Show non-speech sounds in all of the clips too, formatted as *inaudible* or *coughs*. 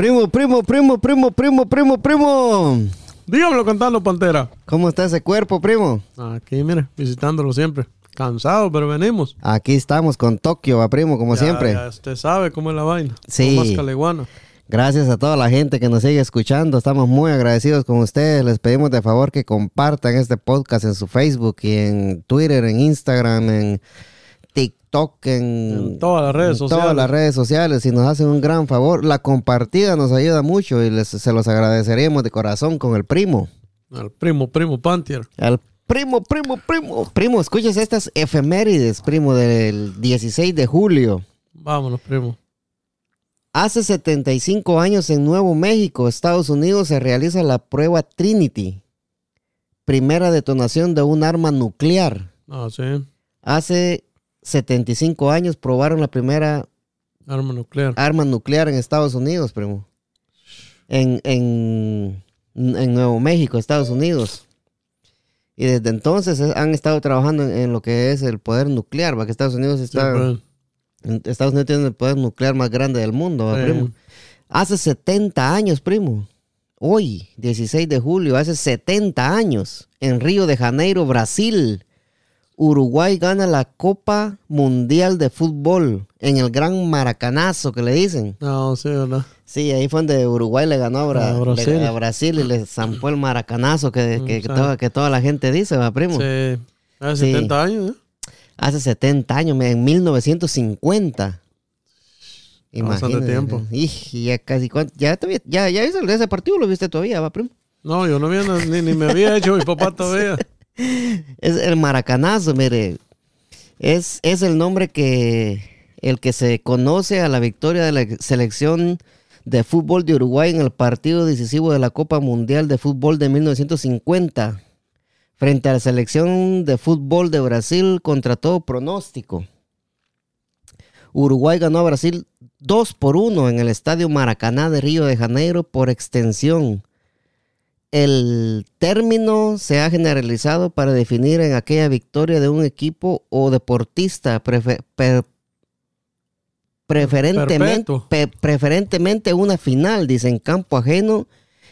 Primo, primo, primo, primo, primo, primo, primo. Dígamelo cantando, Pantera. ¿Cómo está ese cuerpo, primo? Aquí, mire, visitándolo siempre. Cansado, pero venimos. Aquí estamos con Tokio, va, primo, como Ya, siempre. ya usted sabe cómo es la vaina. Sí. Más caleguana. Gracias a toda la gente que nos sigue escuchando. Estamos muy agradecidos con ustedes. Les pedimos de favor que compartan este podcast en su Facebook y en Twitter, en Instagram, en TikTok, en, En todas las redes en sociales. todas las redes sociales. Y nos hacen un gran favor. La compartida nos ayuda mucho y les, se los agradeceríamos de corazón con el primo. Al primo, primo Pantier. Al primo, primo, primo. Primo, escuches estas efemérides, primo, del 16 de julio. Vámonos, primo. Hace 75 años en Nuevo México, Estados Unidos, se realiza la prueba Trinity, primera detonación de un arma nuclear. Ah, sí. Hace 75 años probaron la primera Arma nuclear. arma nuclear en Estados Unidos, primo. En, en, en Nuevo México, Estados Unidos. Y desde entonces han estado trabajando en, en lo que es el poder nuclear, porque Estados Unidos está... pues. Estados Unidos tiene el poder nuclear más grande del mundo, ¿va, Sí. primo. Hace 70 años, primo. Hoy, 16 de julio, hace 70 años, en Río de Janeiro, Brasil, Uruguay gana la Copa Mundial de Fútbol en el gran maracanazo que le dicen. No, sí, ¿verdad? Sí, ahí fue donde Uruguay le ganó a, Bra- A Brasil. le- a Brasil y le zampó el maracanazo que, Mm, que- toda, que toda la gente dice, va, primo. Sí. Hace Sí. 70 años, ¿eh? Hace 70 años, en 1950. Bastante tiempo. Ij, ya casi, ¿cuánto? ya, ya, ya ese partido, lo viste todavía, va, primo. No, yo no había, ni, ni me había hecho mi papá todavía. *laughs* Es el maracanazo, mire. Es, es el nombre que, el que se conoce a la victoria de la selección de fútbol de Uruguay en el partido decisivo de la Copa Mundial de Fútbol de 1950 frente a la selección de fútbol de Brasil contra todo pronóstico. Uruguay ganó a Brasil 2 por 1 en el Estadio Maracaná de Río de Janeiro por extensión. El término se ha generalizado para definir en aquella victoria de un equipo o deportista per- preferentemente, Perpetuo. pe- preferentemente una final, dice, en campo ajeno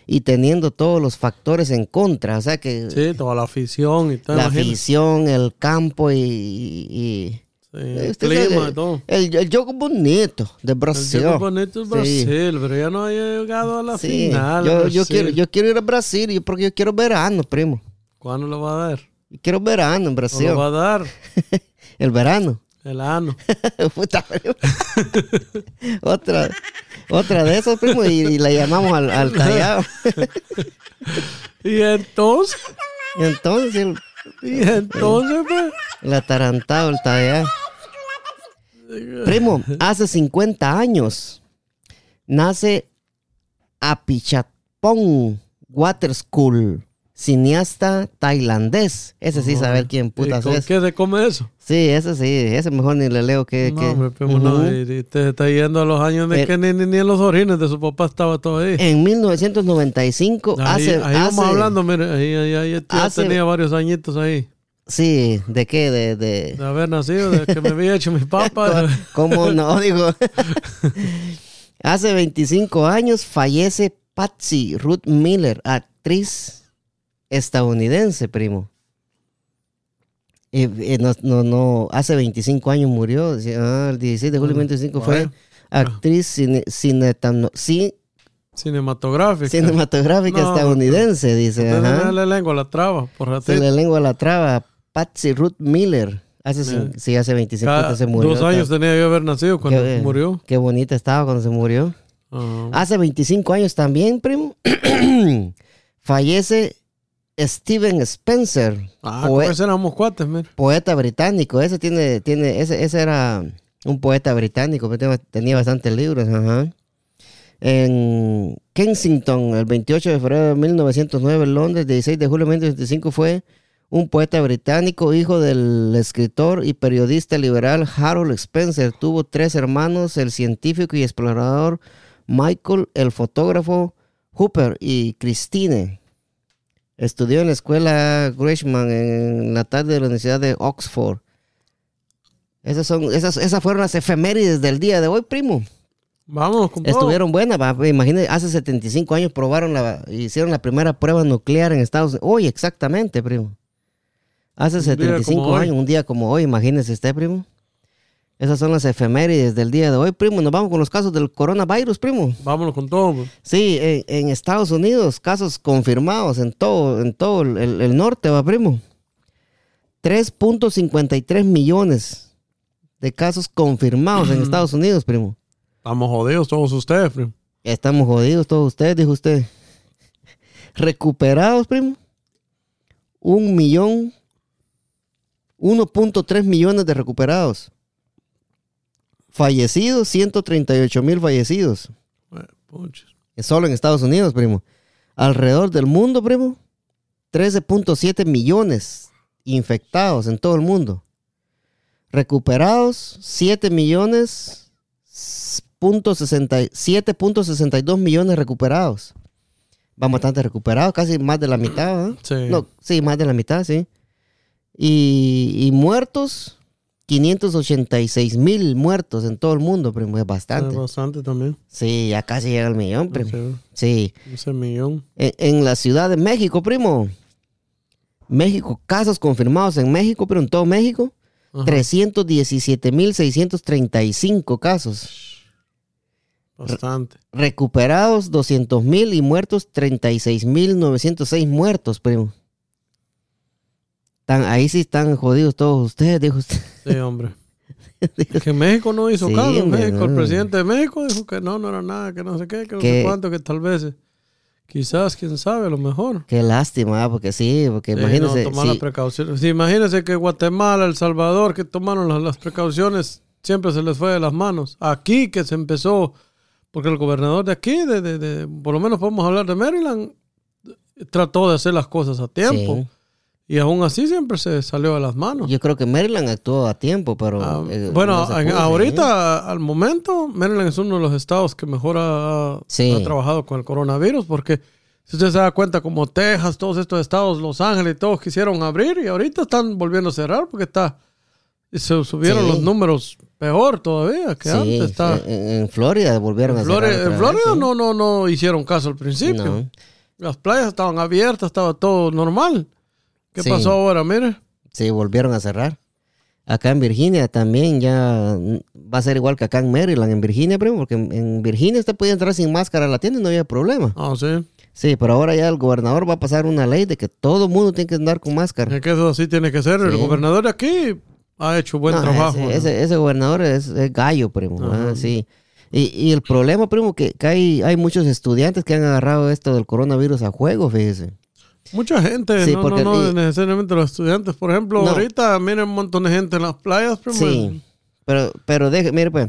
y teniendo todos los factores en contra. O sea que Sí, toda la afición y todo. la afición, el campo y- el usted clima sabe, y todo. el, el juego bonito de El Brasil. juego bonito es Sí. Brasil, pero ya no ha llegado a la Sí, final. yo, quiero, yo quiero ir a Brasil porque yo quiero verano, primo. ¿Cuándo lo va a dar? Quiero verano en Brasil. lo va a dar. *laughs* El verano. El ano. *laughs* Puta, *laughs* otra, otra de esas, primo, y, y la llamamos al, al. Y entonces, Y entonces, el, y entonces, pues. el atarantado, el tallado. Primo, hace 50 años nace Apichatpong Water School, cineasta tailandés. Ese sí, saber quién ¿Y putas con es. qué se come eso? Sí, ese sí, ese mejor ni le leo que... no, que- me primo, no. Ujú. Y, y te está yendo a los años de Eh, que ni, ni, ni en los orines de su papá estaba todo ahí. En 1995 ahí hace... ahí vamos hace- hablando, mire, ahí, ahí, ahí ya hace- tenía varios añitos ahí. Sí, ¿de qué? De... De de haber nacido, de que me había hecho mi papá. *laughs* ¿Cómo no? *laughs* Digo... *laughs* hace 25 años fallece Patsy Ruth Miller, actriz estadounidense, primo. Y, y no, no, no, hace 25 años murió. Ah, el 16 de julio de 25 fue actriz cine, ci- Cinematográfica. cinematográfica No, estadounidense, dice. No le lengua la traba, por Se le lengua la traba. Patsy Ruth Miller. Hace, sí, hace 25 Cada años se murió. dos años tenía que haber nacido cuando Qué- murió. Qué bonita estaba cuando se murió. Ah, Hace 25 años también, primo. *clears throat* Fallece Steven Spencer, ah ese éramos cuates, mira. poeta británico. Ese tiene, tiene, ese, ese era un poeta británico, tenía, bastantes libros, ajá. En Kensington, el 28 de febrero de 1909, en Londres, 16 de julio de 1925, fue un poeta británico, hijo del escritor y periodista liberal Harold Spencer. Tuvo tres hermanos, el científico y explorador Michael, el fotógrafo Hooper y Christine. Estudió en la escuela Gresham en la tarde de la Universidad de Oxford. Esas, son, esas, esas fueron las efemérides del día de hoy, primo. Todo. Estuvieron buenas, va, imagínate, hace 75 años probaron la, hicieron la primera prueba nuclear en Estados Unidos. Hoy, exactamente, primo. Hace Un día 75 como hoy. años, un día como hoy, imagínese usted, primo. Esas son las efemérides del día de hoy, primo. Nos vamos con los casos del coronavirus, primo. Vámonos con todo. pues. Sí, en, en Estados Unidos, casos confirmados en todo, en todo el- el norte, va, primo. 3.53 millones de casos confirmados en *clears throat* Estados Unidos, primo. Estamos jodidos todos ustedes, primo. Estamos jodidos todos ustedes, dijo usted. *laughs* Recuperados, primo. Un millón. 1.3 millones de recuperados. Fallecidos, 138 mil fallecidos. Eh, Solo en Estados Unidos, primo. Alrededor del mundo, primo. 13.7 millones infectados en todo el mundo. Recuperados, 7 millones. punto 60 7.62 millones recuperados. Van bastante recuperados, casi más de la mitad, ¿verdad? Sí. No, sí, más de la mitad, sí. Y, y muertos, 586 mil muertos en todo el mundo, primo. Es Es bastante. bastante también. Sí, ya casi llega al millón, primo. Sí. ese millón. En, en la Ciudad de México, primo. México, casos confirmados en México, pero en todo México, Ajá. 317.635 casos. Bastante. Recuperados 200.000 y muertos 36.906 muertos, primo. Tan, ahí sí están jodidos todos ustedes, dijo usted. Sí, hombre. *laughs* Que México no hizo Sí, caso. México, el presidente de México dijo que no, no era nada, que no sé qué, que no sé cuánto, que tal vez, quizás, quién sabe, a lo mejor. Qué lástima, ¿ah? porque sí, porque Sí, imagínense. no, tomar sí, las precauciones. Sí, imagínense que Guatemala, El Salvador, que tomaron las, las precauciones, siempre se les fue de las manos. Aquí que se empezó, porque el gobernador de aquí, de, de- de- por lo menos podemos hablar de Maryland, trató de hacer las cosas a tiempo. sí. Y aún así siempre se salió de las manos. Yo creo que Maryland actuó a tiempo, pero. Ah, eh, bueno, no ahorita, al momento, Maryland es uno de los estados que mejor ha, Sí. ha trabajado con el coronavirus, porque si usted se da cuenta, como Texas, todos estos estados, Los Ángeles, todos quisieron abrir y ahorita están volviendo a cerrar porque está y se subieron Sí. los números peor todavía que Sí, antes. Está, en, en Florida volvieron en a cerrar en Florida no, no, no hicieron caso al principio. No. Las playas estaban abiertas, estaba todo normal. ¿Qué Sí. pasó ahora? Mire. Sí, volvieron a cerrar. Acá en Virginia también ya va a ser igual que acá en Maryland, en Virginia, primo, porque en, Virginia usted podía entrar sin máscara a la tienda y no había problema. Ah, sí. Sí, pero ahora ya el gobernador va a pasar una ley de que todo mundo tiene que andar con máscara. Es que eso así tiene que ser. El gobernador de aquí ha hecho buen No, trabajo. Ese, ¿no? ese- ese gobernador es, es gallo, primo. Ah, sí. Y, y el problema, primo, que, que hay, hay muchos estudiantes que han agarrado esto del coronavirus a juego, fíjese. Mucha gente, Sí, no, porque- no, no y- necesariamente los estudiantes. Por ejemplo, No. ahorita miren un montón de gente en las playas. primo. Sí, pero, pero deje, mire pues,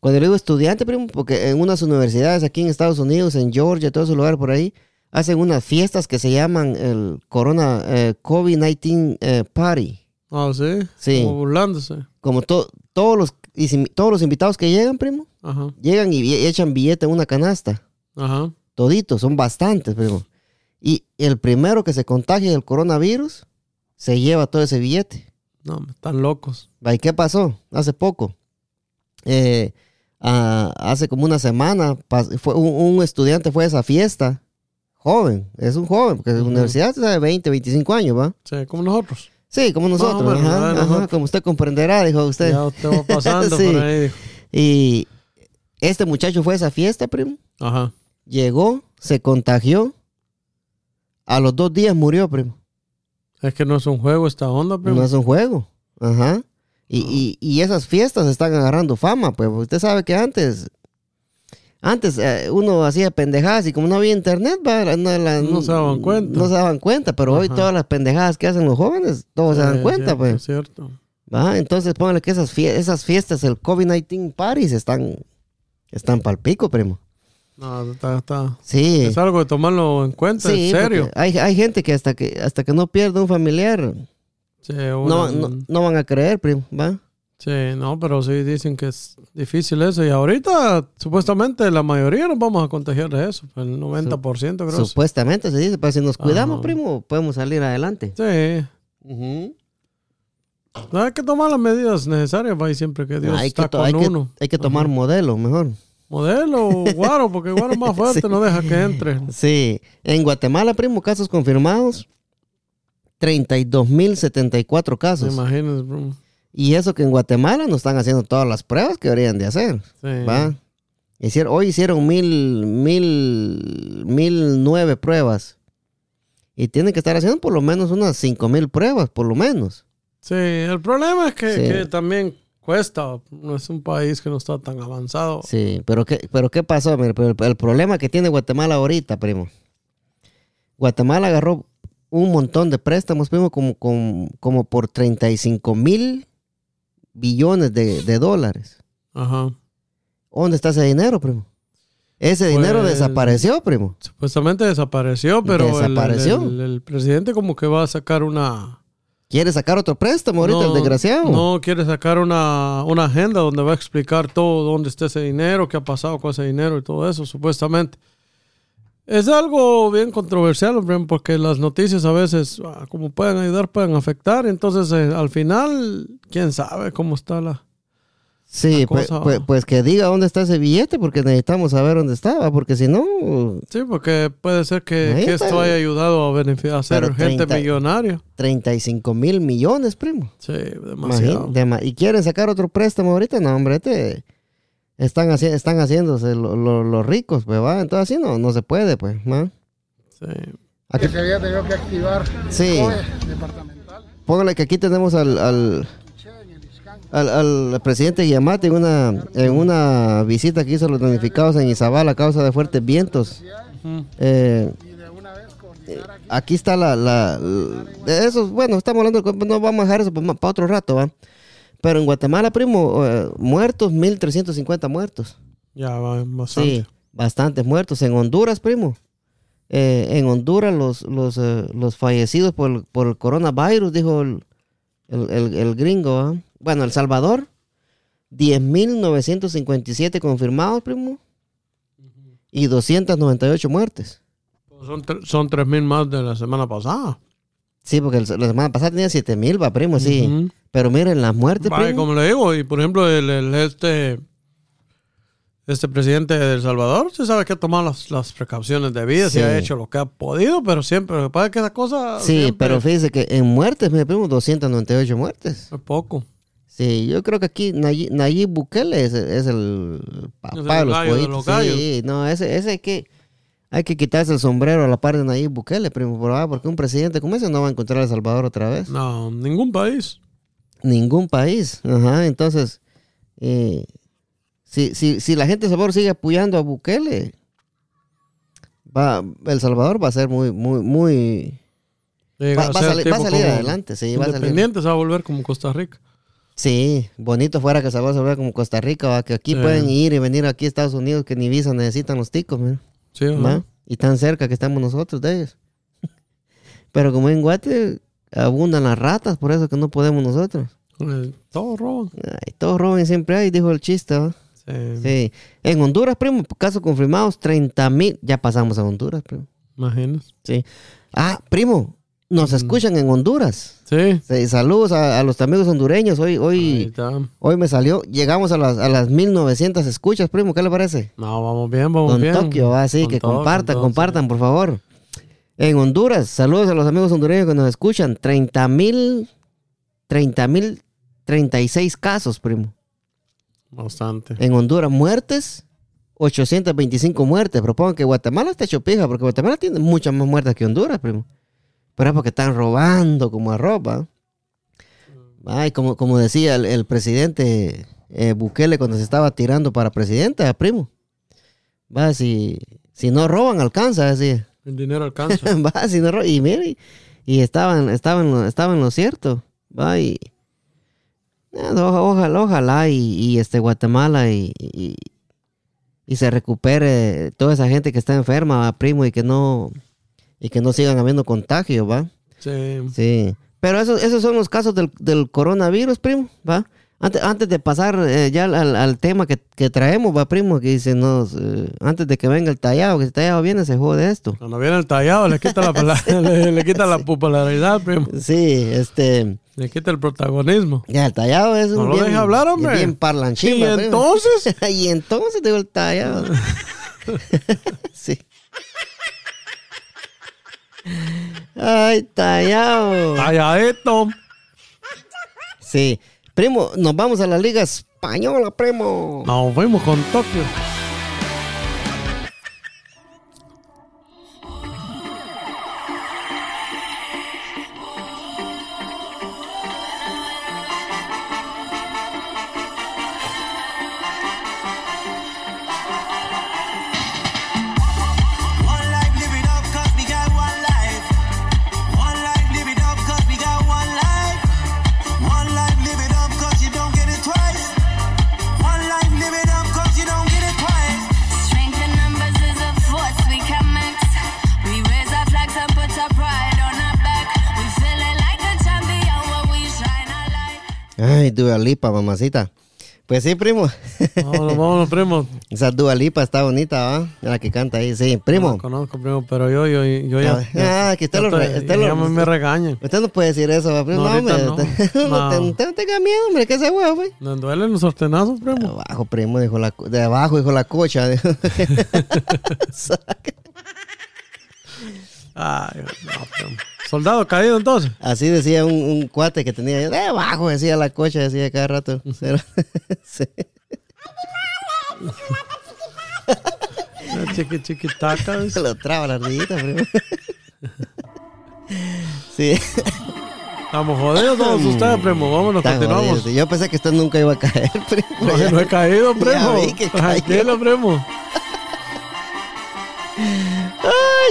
cuando le digo estudiante, primo, porque en unas universidades aquí en Estados Unidos, en Georgia, todos esos lugares por ahí, hacen unas fiestas que se llaman el Corona eh, COVID-19 eh, Party. Ah, sí. Sí. Como burlándose. Como to- todos, los, y si- todos los invitados que llegan, primo, Ajá. llegan y, y echan billete en una canasta. Ajá. Toditos, son bastantes, primo. Y el primero que se contagie del coronavirus, se lleva todo ese billete. No, están locos. ¿Y qué pasó? Hace poco. Eh, hace como una semana, fue un, un estudiante fue a esa fiesta. Joven, es un joven, porque la universidad de 20, 25 años, ¿va? Sí, como nosotros. Sí, como nosotros. ajá, ajá, Nosotros. como usted comprenderá, dijo usted. Ya te va pasando *laughs* Sí. por ahí. dijo. Y este muchacho fue a esa fiesta, primo. Ajá. Llegó, se contagió. A los dos días murió, primo. Es que no es un juego esta onda, primo. No es un juego. Ajá. Y, y- y esas fiestas están agarrando fama, pues usted sabe que antes, antes eh, uno hacía pendejadas y como no había internet, no, la- No se daban cuenta. No se daban cuenta, pero hoy todas las pendejadas que hacen los jóvenes, todos se dan cuenta, cierto, pues. Es cierto. ¿va? Entonces póngale que esas, fie- esas fiestas, el COVID-19 parties están, están pal pico, primo. No, está, está. Sí. Es algo de tomarlo en cuenta, Sí, en serio. hay, hay gente que hasta que hasta que no pierde un familiar, Sí, no, una- no, no van a creer, primo, ¿va? Sí, no, pero sí dicen que es difícil eso. Y ahorita, supuestamente, la mayoría nos vamos a contagiar de eso. El 90% creo. Supuestamente se dice, pero si nos cuidamos, Ajá. primo, podemos salir adelante. Sí. Hay que tomar las medidas necesarias, va, y siempre que Dios hay, está que con hay, que, uno. hay que tomar Ajá. modelo, mejor. Modelo Guaro, porque Guaro es más *laughs* fuerte, Sí. no deja que entre. Sí. En Guatemala, primo, casos confirmados. 32.074 casos. Imagínense, bro. Y eso que en Guatemala no están haciendo todas las pruebas que deberían de hacer. Sí. ¿va? Hicieron, hoy hicieron mil, mil, mil nueve pruebas. Y tienen que estar haciendo por lo menos unas cinco mil pruebas, por lo menos. Sí, el problema es que, Sí. que también cuesta. No es un país que no está tan avanzado. Sí, pero ¿qué, pero ¿qué pasó? Pero el, problema que tiene Guatemala ahorita, primo. Guatemala agarró un montón de préstamos, primo, como, como, como por 35 mil billones de, de dólares. Ajá. ¿Dónde está ese dinero, primo? Ese dinero Pues- desapareció, primo. Supuestamente desapareció, pero el- el- Desapareció. El, el presidente como que va a sacar una... Quiere sacar otro préstamo ahorita, No, el desgraciado. No, quiere sacar una, una agenda donde va a explicar todo, dónde está ese dinero, qué ha pasado con ese dinero y todo eso, supuestamente. Es algo bien controversial, porque las noticias a veces, ah, como pueden ayudar, pueden afectar. Entonces, eh, al final, quién sabe cómo está la... Sí, pues, pues- pues que diga dónde está ese billete, porque necesitamos saber dónde estaba, porque si no, Sí, porque puede ser que, esto haya ayudado a beneficiar a Pero gente 30 millonaria. 35 mil millones, primo. Sí, Imagín- demasiado. dema- y quieren sacar otro préstamo ahorita, no, hombre, este, están, haci- están haciéndose lo- lo- los ricos, pues, va, entonces así no, no se puede, pues, ¿va? Sí. Aquí, que se había tenido que activar Sí. Departamental póngale que aquí tenemos al, al, al, al presidente Guillamate en una, en una visita que hizo a los damnificados en Izabal a causa de fuertes vientos. Eh, aquí está la, la, de eso, bueno, estamos hablando, no vamos a dejar eso para, para otro rato, ¿va? Pero en Guatemala, primo, eh, muertos, 1350 muertos. Ya va bastante. Sí, bastantes muertos. En Honduras, primo. eh, en Honduras, los, los, eh, los fallecidos por, el- por el coronavirus, dijo el, el, el- el gringo. ¿ah? Bueno, El Salvador, 10.957 confirmados, primo. Y 298 muertes. Pues Son, son 3 mil más de la semana pasada. Sí, porque el- la semana pasada tenía 7.000, va, primo, sí. Ujú. Pero miren, las muertes, Vaya, primo. como le digo, y por ejemplo, el, el- este, este presidente de El Salvador, se sabe que ha tomado las, las precauciones debidas Sí. y ha hecho lo que ha podido, pero siempre, lo que pasa es que esa cosa Sí, siempre pero fíjese que en muertes, mi primo, 298 muertes. es poco. Sí, yo creo que aquí Nayib, Nayib Bukele es, es el papá Es de el los gallo de pollitos. los. Sí, no, ese, ese hay que, hay que quitarse el sombrero a la par de Nayib Bukele, primo, porque un presidente como ese no va a encontrar a El Salvador otra vez. No, ningún país. Ningún país. Ajá, entonces, eh, si, si, si la gente de El Salvador sigue apoyando a Bukele, va, El Salvador va a ser muy, muy, muy... Va, va a ser salir, va a tipo salir como adelante, sí, va a salir. Independiente se va a volver como Costa Rica. Sí, bonito fuera que El Salvador se vea como Costa Rica, ¿va? que aquí Sí. pueden ir y venir aquí a Estados Unidos, que ni visa necesitan los ticos, mira. Sí. ¿va? Y tan cerca que estamos nosotros de ellos. *laughs* Pero como en Guate abundan las ratas, por eso que no podemos nosotros. Todos roban. Ay, todos roban siempre hay, dijo el chiste. ¿va? Sí. Sí. En Honduras, primo, casos confirmados, 30 mil. Ya pasamos a Honduras, primo. Imaginas. Sí. Ah, primo, nos escuchan en Honduras. Sí. Sí, saludos a, a los amigos hondureños. Hoy, hoy, está. hoy me salió, llegamos a las, a las 1900 escuchas, primo. ¿Qué le parece? No, vamos bien, vamos Don bien. Tokio, así que todo, compartan, todo, compartan, por favor. En Honduras, saludos a los amigos hondureños que nos escuchan. 30 mil, 30 mil, 36 casos, primo. Bastante. En Honduras, muertes, 825 muertes. Propongo que Guatemala esté hecho pija, porque Guatemala tiene muchas más muertes que Honduras, primo. Pero es porque están robando como a ropa. Ay, como, como decía el, el presidente eh, Bukele cuando se estaba tirando para presidente, ah, primo. Va, si, si no roban, alcanza, decía. El dinero alcanza. *laughs* va, si no ro- y mire, y, estaban, estaban, estaban lo cierto. Va, y eh, oja- ojalá, ojalá y, y, este Guatemala y, y, y se recupere toda esa gente que está enferma, primo, y que no, y que no sigan habiendo contagios, va. sí. Sí. Pero esos, esos son los casos del, del coronavirus, primo, va. Antes, antes de pasar eh, ya al, al- tema que, que traemos, va primo, que dice, no, eh, antes de que venga el tallado, que si el tallado viene, se jode esto. Cuando viene el tallado, le quita la, pela- *laughs* le, le quita la popularidad, primo. Sí, este, Le quita el protagonismo. ya el tallado es un No lo bien, hablar, hombre. bien parlanchín. ¿Y va, entonces? *laughs* y entonces digo el tallado. *laughs* sí. Ay, tallado. Talladito. Sí. Primo, nos vamos a la Liga Española, primo. Nos fuimos con Tokio. Ay, Dua Lipa, mamacita. Pues sí, primo. Vámonos, vámonos, primo. *laughs* Esa Dua Lipa está bonita, ¿va? La que canta ahí, sí. No Primo, la conozco, primo, pero yo, yo, yo ya. Ah, ya- ah, que usted ya lo estoy- usted lo- ya me, regañan. usted no puede decir eso, ¿va, primo. No, No, hombre. no. usted- *laughs* no No. te- usted no tenga miedo, hombre, que ese huevo, güey. Me duelen los sostenazos, De primo. abajo, primo, dijo la, de abajo, dijo la cocha. *laughs* dijo. Ay, no, primo. Soldado caído entonces. Así decía un, un cuate que tenía yo. De abajo, decía la cocha, decía cada rato. *laughs* Sí. Chiqui, chiquitaca. Se *laughs* lo traba la ardillita, primo. *laughs* Sí. Estamos jodidos todos ustedes, primo. Vámonos, Está continuamos. Yo pensé que usted nunca iba a caer, primo. No, Ya- no he caído, Ya primo. vi que. Tranquilo, primo.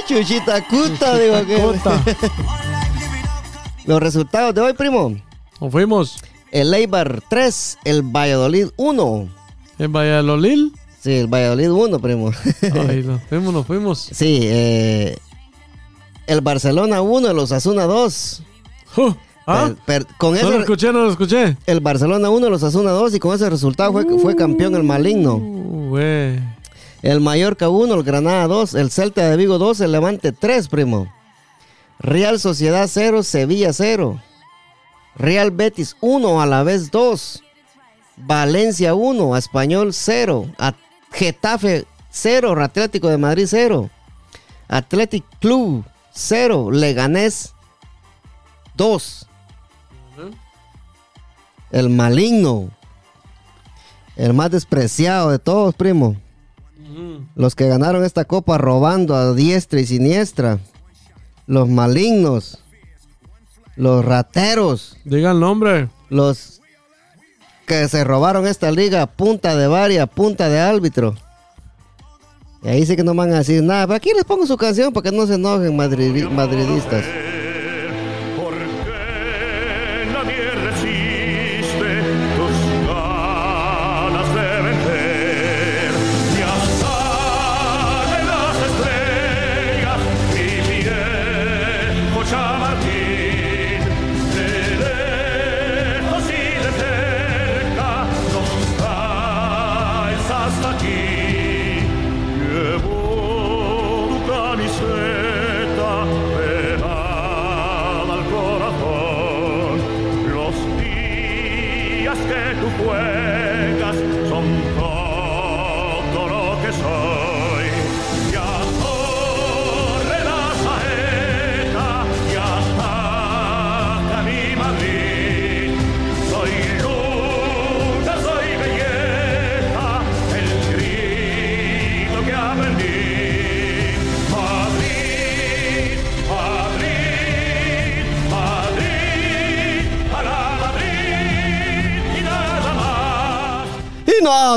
Chuchita cuta, digo que. *laughs* Los resultados de hoy, primo. Nos fuimos El Eibar 3, el Valladolid 1. en Valladolid. Sí, el Valladolid 1, primo. *laughs* Ay, nos fuimos, nos fuimos. Sí, eh, el Barcelona 1, el Osasuna 2. Uh, ¿Ah? Per- per- con No lo escuché, no lo escuché. el Barcelona 1, el Osasuna 2 y con ese resultado fue, fue campeón el maligno. Uh, güey. El Mallorca 1, el Granada 2, el Celta de Vigo 2, el Levante 3, primo. Real Sociedad 0, Sevilla 0. Real Betis 1, a la vez 2. Valencia 1, Español 0. A- Getafe 0, Atlético de Madrid 0. Athletic Club 0, Leganés 2. El maligno. El más despreciado de todos, primo. Los que ganaron esta copa robando a diestra y siniestra. Los malignos. Los rateros. Diga el nombre. Los que se robaron esta liga punta de varia, punta de árbitro. Y ahí sí que no van a decir nada. Pero aquí les pongo su canción para que no se enojen madridi- madridistas.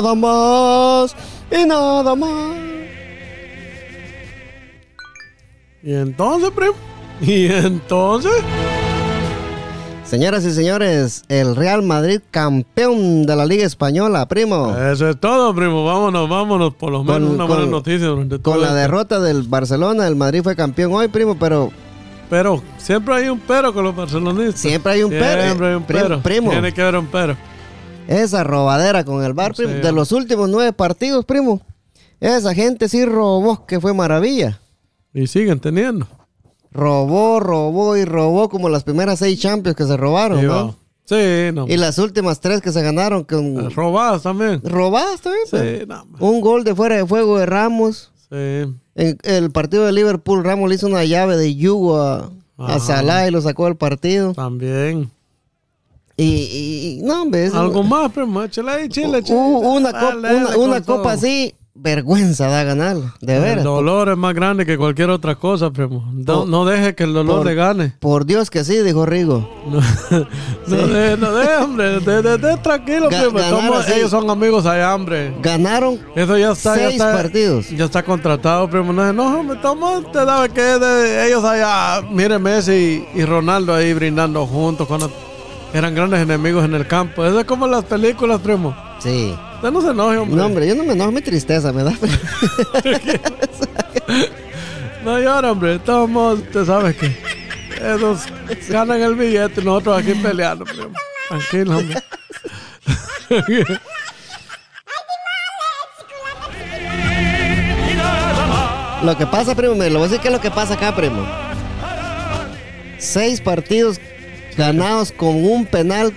Nada más. Y nada más. Y entonces, primo. Y entonces. Señoras y señores, el Real Madrid campeón de la Liga Española, primo. Eso es todo, primo. Vámonos, vámonos. Por lo menos Con- una con- buena noticia durante todo Con la derrota del Barcelona, el Madrid fue campeón hoy, primo, pero Pero siempre hay un pero con los barcelonistas. Siempre hay un pero. Siempre hay un pero. primo. Tiene que haber un pero. Esa robadera con el bar, primo. De los últimos nueve partidos, primo. Esa gente sí robó, que fue maravilla. Y siguen teniendo. Robó, robó y robó como las primeras seis Champions que se robaron, Sí, ¿no? Sí, no. Y las últimas tres que se ganaron con Robadas también. robadas también. Sí, no. Un gol de fuera de fuego de Ramos. Sí. En el partido de Liverpool, Ramos le hizo una llave de yugo a, a. Salah y lo sacó del partido. También. Y, y- no, hombre, Algo más, primo. Échale ahí, chile, chile. u- una, copa, dale una, con una copa así, vergüenza da ganar, de El veras. dolor es más grande que cualquier otra cosa, primo. No, Por- no deje que el dolor por- le gane. Por Dios que sí, dijo Rigo. *laughs* No, no deje, no deje, hombre. De, de- de- tranquilo, Ga- primo. ellos son amigos allá, hombre. Ganaron Eso ya está, ya seis está. partidos. Ya está contratado, primo. No, no hombre, toma, te daba que de ellos allá. Mire Messi y, y Ronaldo ahí brindando juntos cuando eran grandes enemigos en el campo. Eso es como las películas, primo. Sí. Usted no se enoje, hombre. No, hombre, yo no me enojo, mi tristeza me da. *laughs* *laughs* No llora, hombre. Todos modos, usted sabe que esos ganan el billete y nosotros aquí peleando, primo. Tranquilo, hombre. *laughs* Lo que pasa, primo, me lo voy a decir qué es lo que pasa acá, primo. Seis partidos ganados con un penal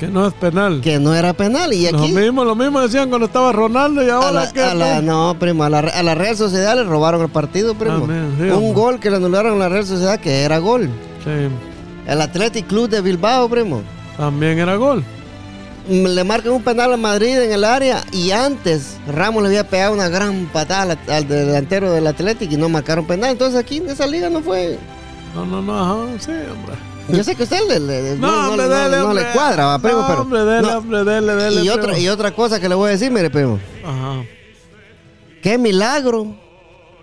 que no es penal. que no era penal. Y Lo aquí, mismo, lo mismo decían cuando estaba Ronaldo y a ahora la, a la- no, primo, a la, a la Real Sociedad le robaron el partido, primo. Amén, sí, un gol que le anularon a la Real Sociedad que era gol. Sí, El Athletic Club de Bilbao, primo. también era gol. Mm, Le marcan un penal a Madrid en el área y antes Ramos le había pegado una gran patada al, al delantero del Athletic y no marcaron penal. Entonces aquí en esa liga no fue. No, no, no, ajá, sí, hombre. Yo sé que usted le, le- no, no- hombre, no- dele, no hombre. le cuadra, primo, No, pero. hombre, dele, no. hombre, dele, dele. y, otra, y otra cosa que le voy a decir, mire, primo. Ajá. Qué milagro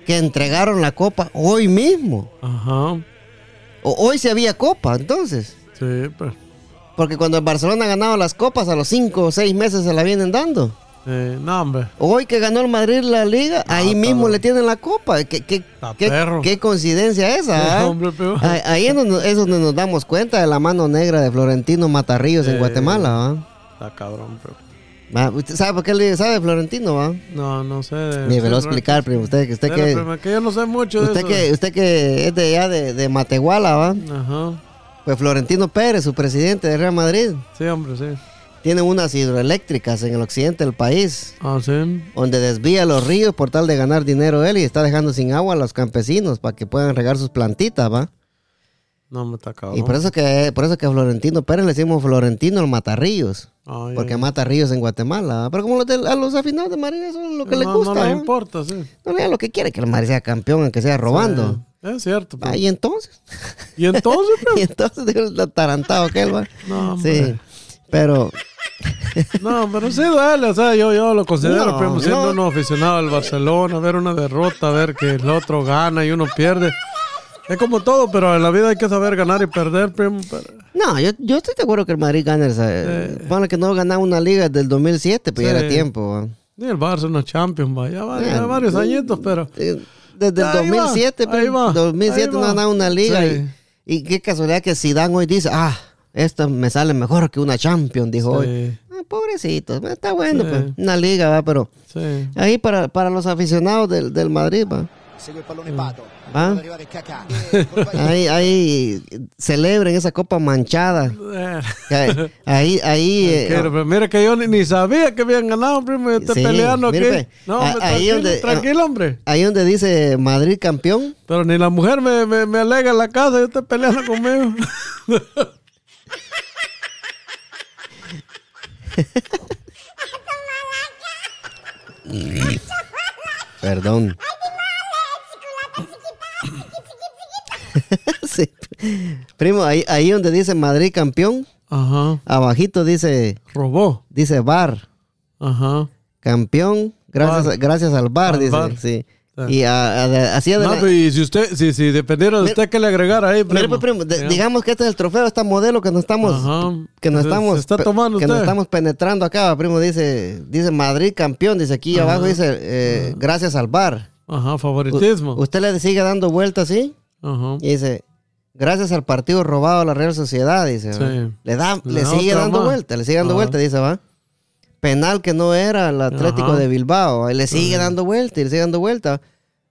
que entregaron la copa hoy mismo. Ajá. O, hoy se había copa, entonces. Sí, pues. Porque cuando el Barcelona ha ganado las copas, a los 5 o 6 meses se la vienen dando. Sí, no, hombre. Hoy que ganó el Madrid la liga, ahí está mismo bien. le tienen la copa. ¿Qué, qué, qué- coincidencia esa? ah? *laughs* Hombre, pero- Ahí, ahí es, donde, es donde nos damos cuenta de la mano negra de Florentino Matarrillos en Eh. Guatemala. ¿va? Está cabrón, pero. ¿Usted sabe por qué le sabe Florentino? ¿va? No, no sé. Ni me lo voy a sí, explicar, primo. Usted, que- usted, que, primo, que yo no sé mucho de usted, eso. que, usted que es de allá de, de Matehuala, ¿va? Ajá. Pues Florentino Pérez, su presidente de Real Madrid, Sí, hombre, sí. Tiene unas hidroeléctricas en el occidente del país. Ah, sí. donde desvía los ríos por tal de ganar dinero él y está dejando sin agua a los campesinos para que puedan regar sus plantitas, ¿va? No, me está cabrón. Y por eso que por eso que a Florentino Pérez le decimos Florentino el Matarríos, Ay, porque ay. mata ríos en Guatemala, ¿va? Pero como los de- a los afinados de María eso es lo que no, les gusta, No les ¿va? importa, sí. No le da lo que quiere que el María sea campeón, aunque sea robando. Sí, es cierto. pero- Ah, y entonces, Y entonces, *laughs* y pero- entonces digo, el atarantado que él va. No, hombre. Sí. Pero No, pero sí duele, o sea, yo, yo lo considero, No, primo, siendo no. uno aficionado al Barcelona, ver una derrota, ver que el otro gana y uno pierde. Es como todo, pero en la vida hay que saber ganar y perder, primo. pero- no, yo, yo estoy de acuerdo que el Madrid esa, Ponle que no ganaba una liga desde el 2007, pues ya era tiempo, ¿va? Ni el Barça, una Champions, va, ya, va, ya Eh, varios añitos, pero... Eh, Desde el Ahí va, 2007, ahí pero va, 2007 ahí no va. ganaba una liga. Sí. Y, y qué casualidad que Zidane hoy dice, ah, esto me sale mejor que una Champions, dijo hoy. Sí, Ah, pobrecito, está bueno, Sí. pues, una liga, va, pero sí. ahí para, para los aficionados del, del Madrid, va. Ah. *laughs* Ahí, ahí celebren esa copa manchada. *laughs* Eh, Ahí, ahí, eh, Quiero, pero mira que yo ni, ni sabía que habían ganado, primo, y estoy Sí, peleando aquí. pues, No, ahí tranquilo, donde- tranquilo, hombre. ahí donde dice Madrid campeón. Pero ni la mujer me, me, me alega en la casa, yo estoy peleando conmigo. *laughs* *laughs* Perdón. *laughs* Sí. Primo, ahí, ahí donde dice Madrid campeón, Ajá. abajito dice, Robó. dice bar, Ajá. campeón, gracias, Bar. gracias al bar, Al dice. bar. Sí. Y a- a- así No, adelante. pero y si usted, si, si dependiera de usted que le agregara ahí, Mire, pues, primo, de- Ya. digamos que este es el trofeo, esta modelo que nos estamos, Ajá. que nos estamos, se está pe- tomando que nos usted. estamos penetrando acá, primo, dice, dice Madrid campeón, dice aquí Ajá. abajo dice, eh, gracias al bar. Ajá, U- favoritismo. usted le sigue dando vueltas, ¿sí? Ajá. Y dice, gracias al partido robado a la Real Sociedad, dice. Sí. Le da, Le sigue dando más. vuelta, le sigue dando Ajá. vuelta, dice, va. Penal que no era el Atlético Ajá. de Bilbao. Y le sigue dando vuelta y le sigue dando vuelta.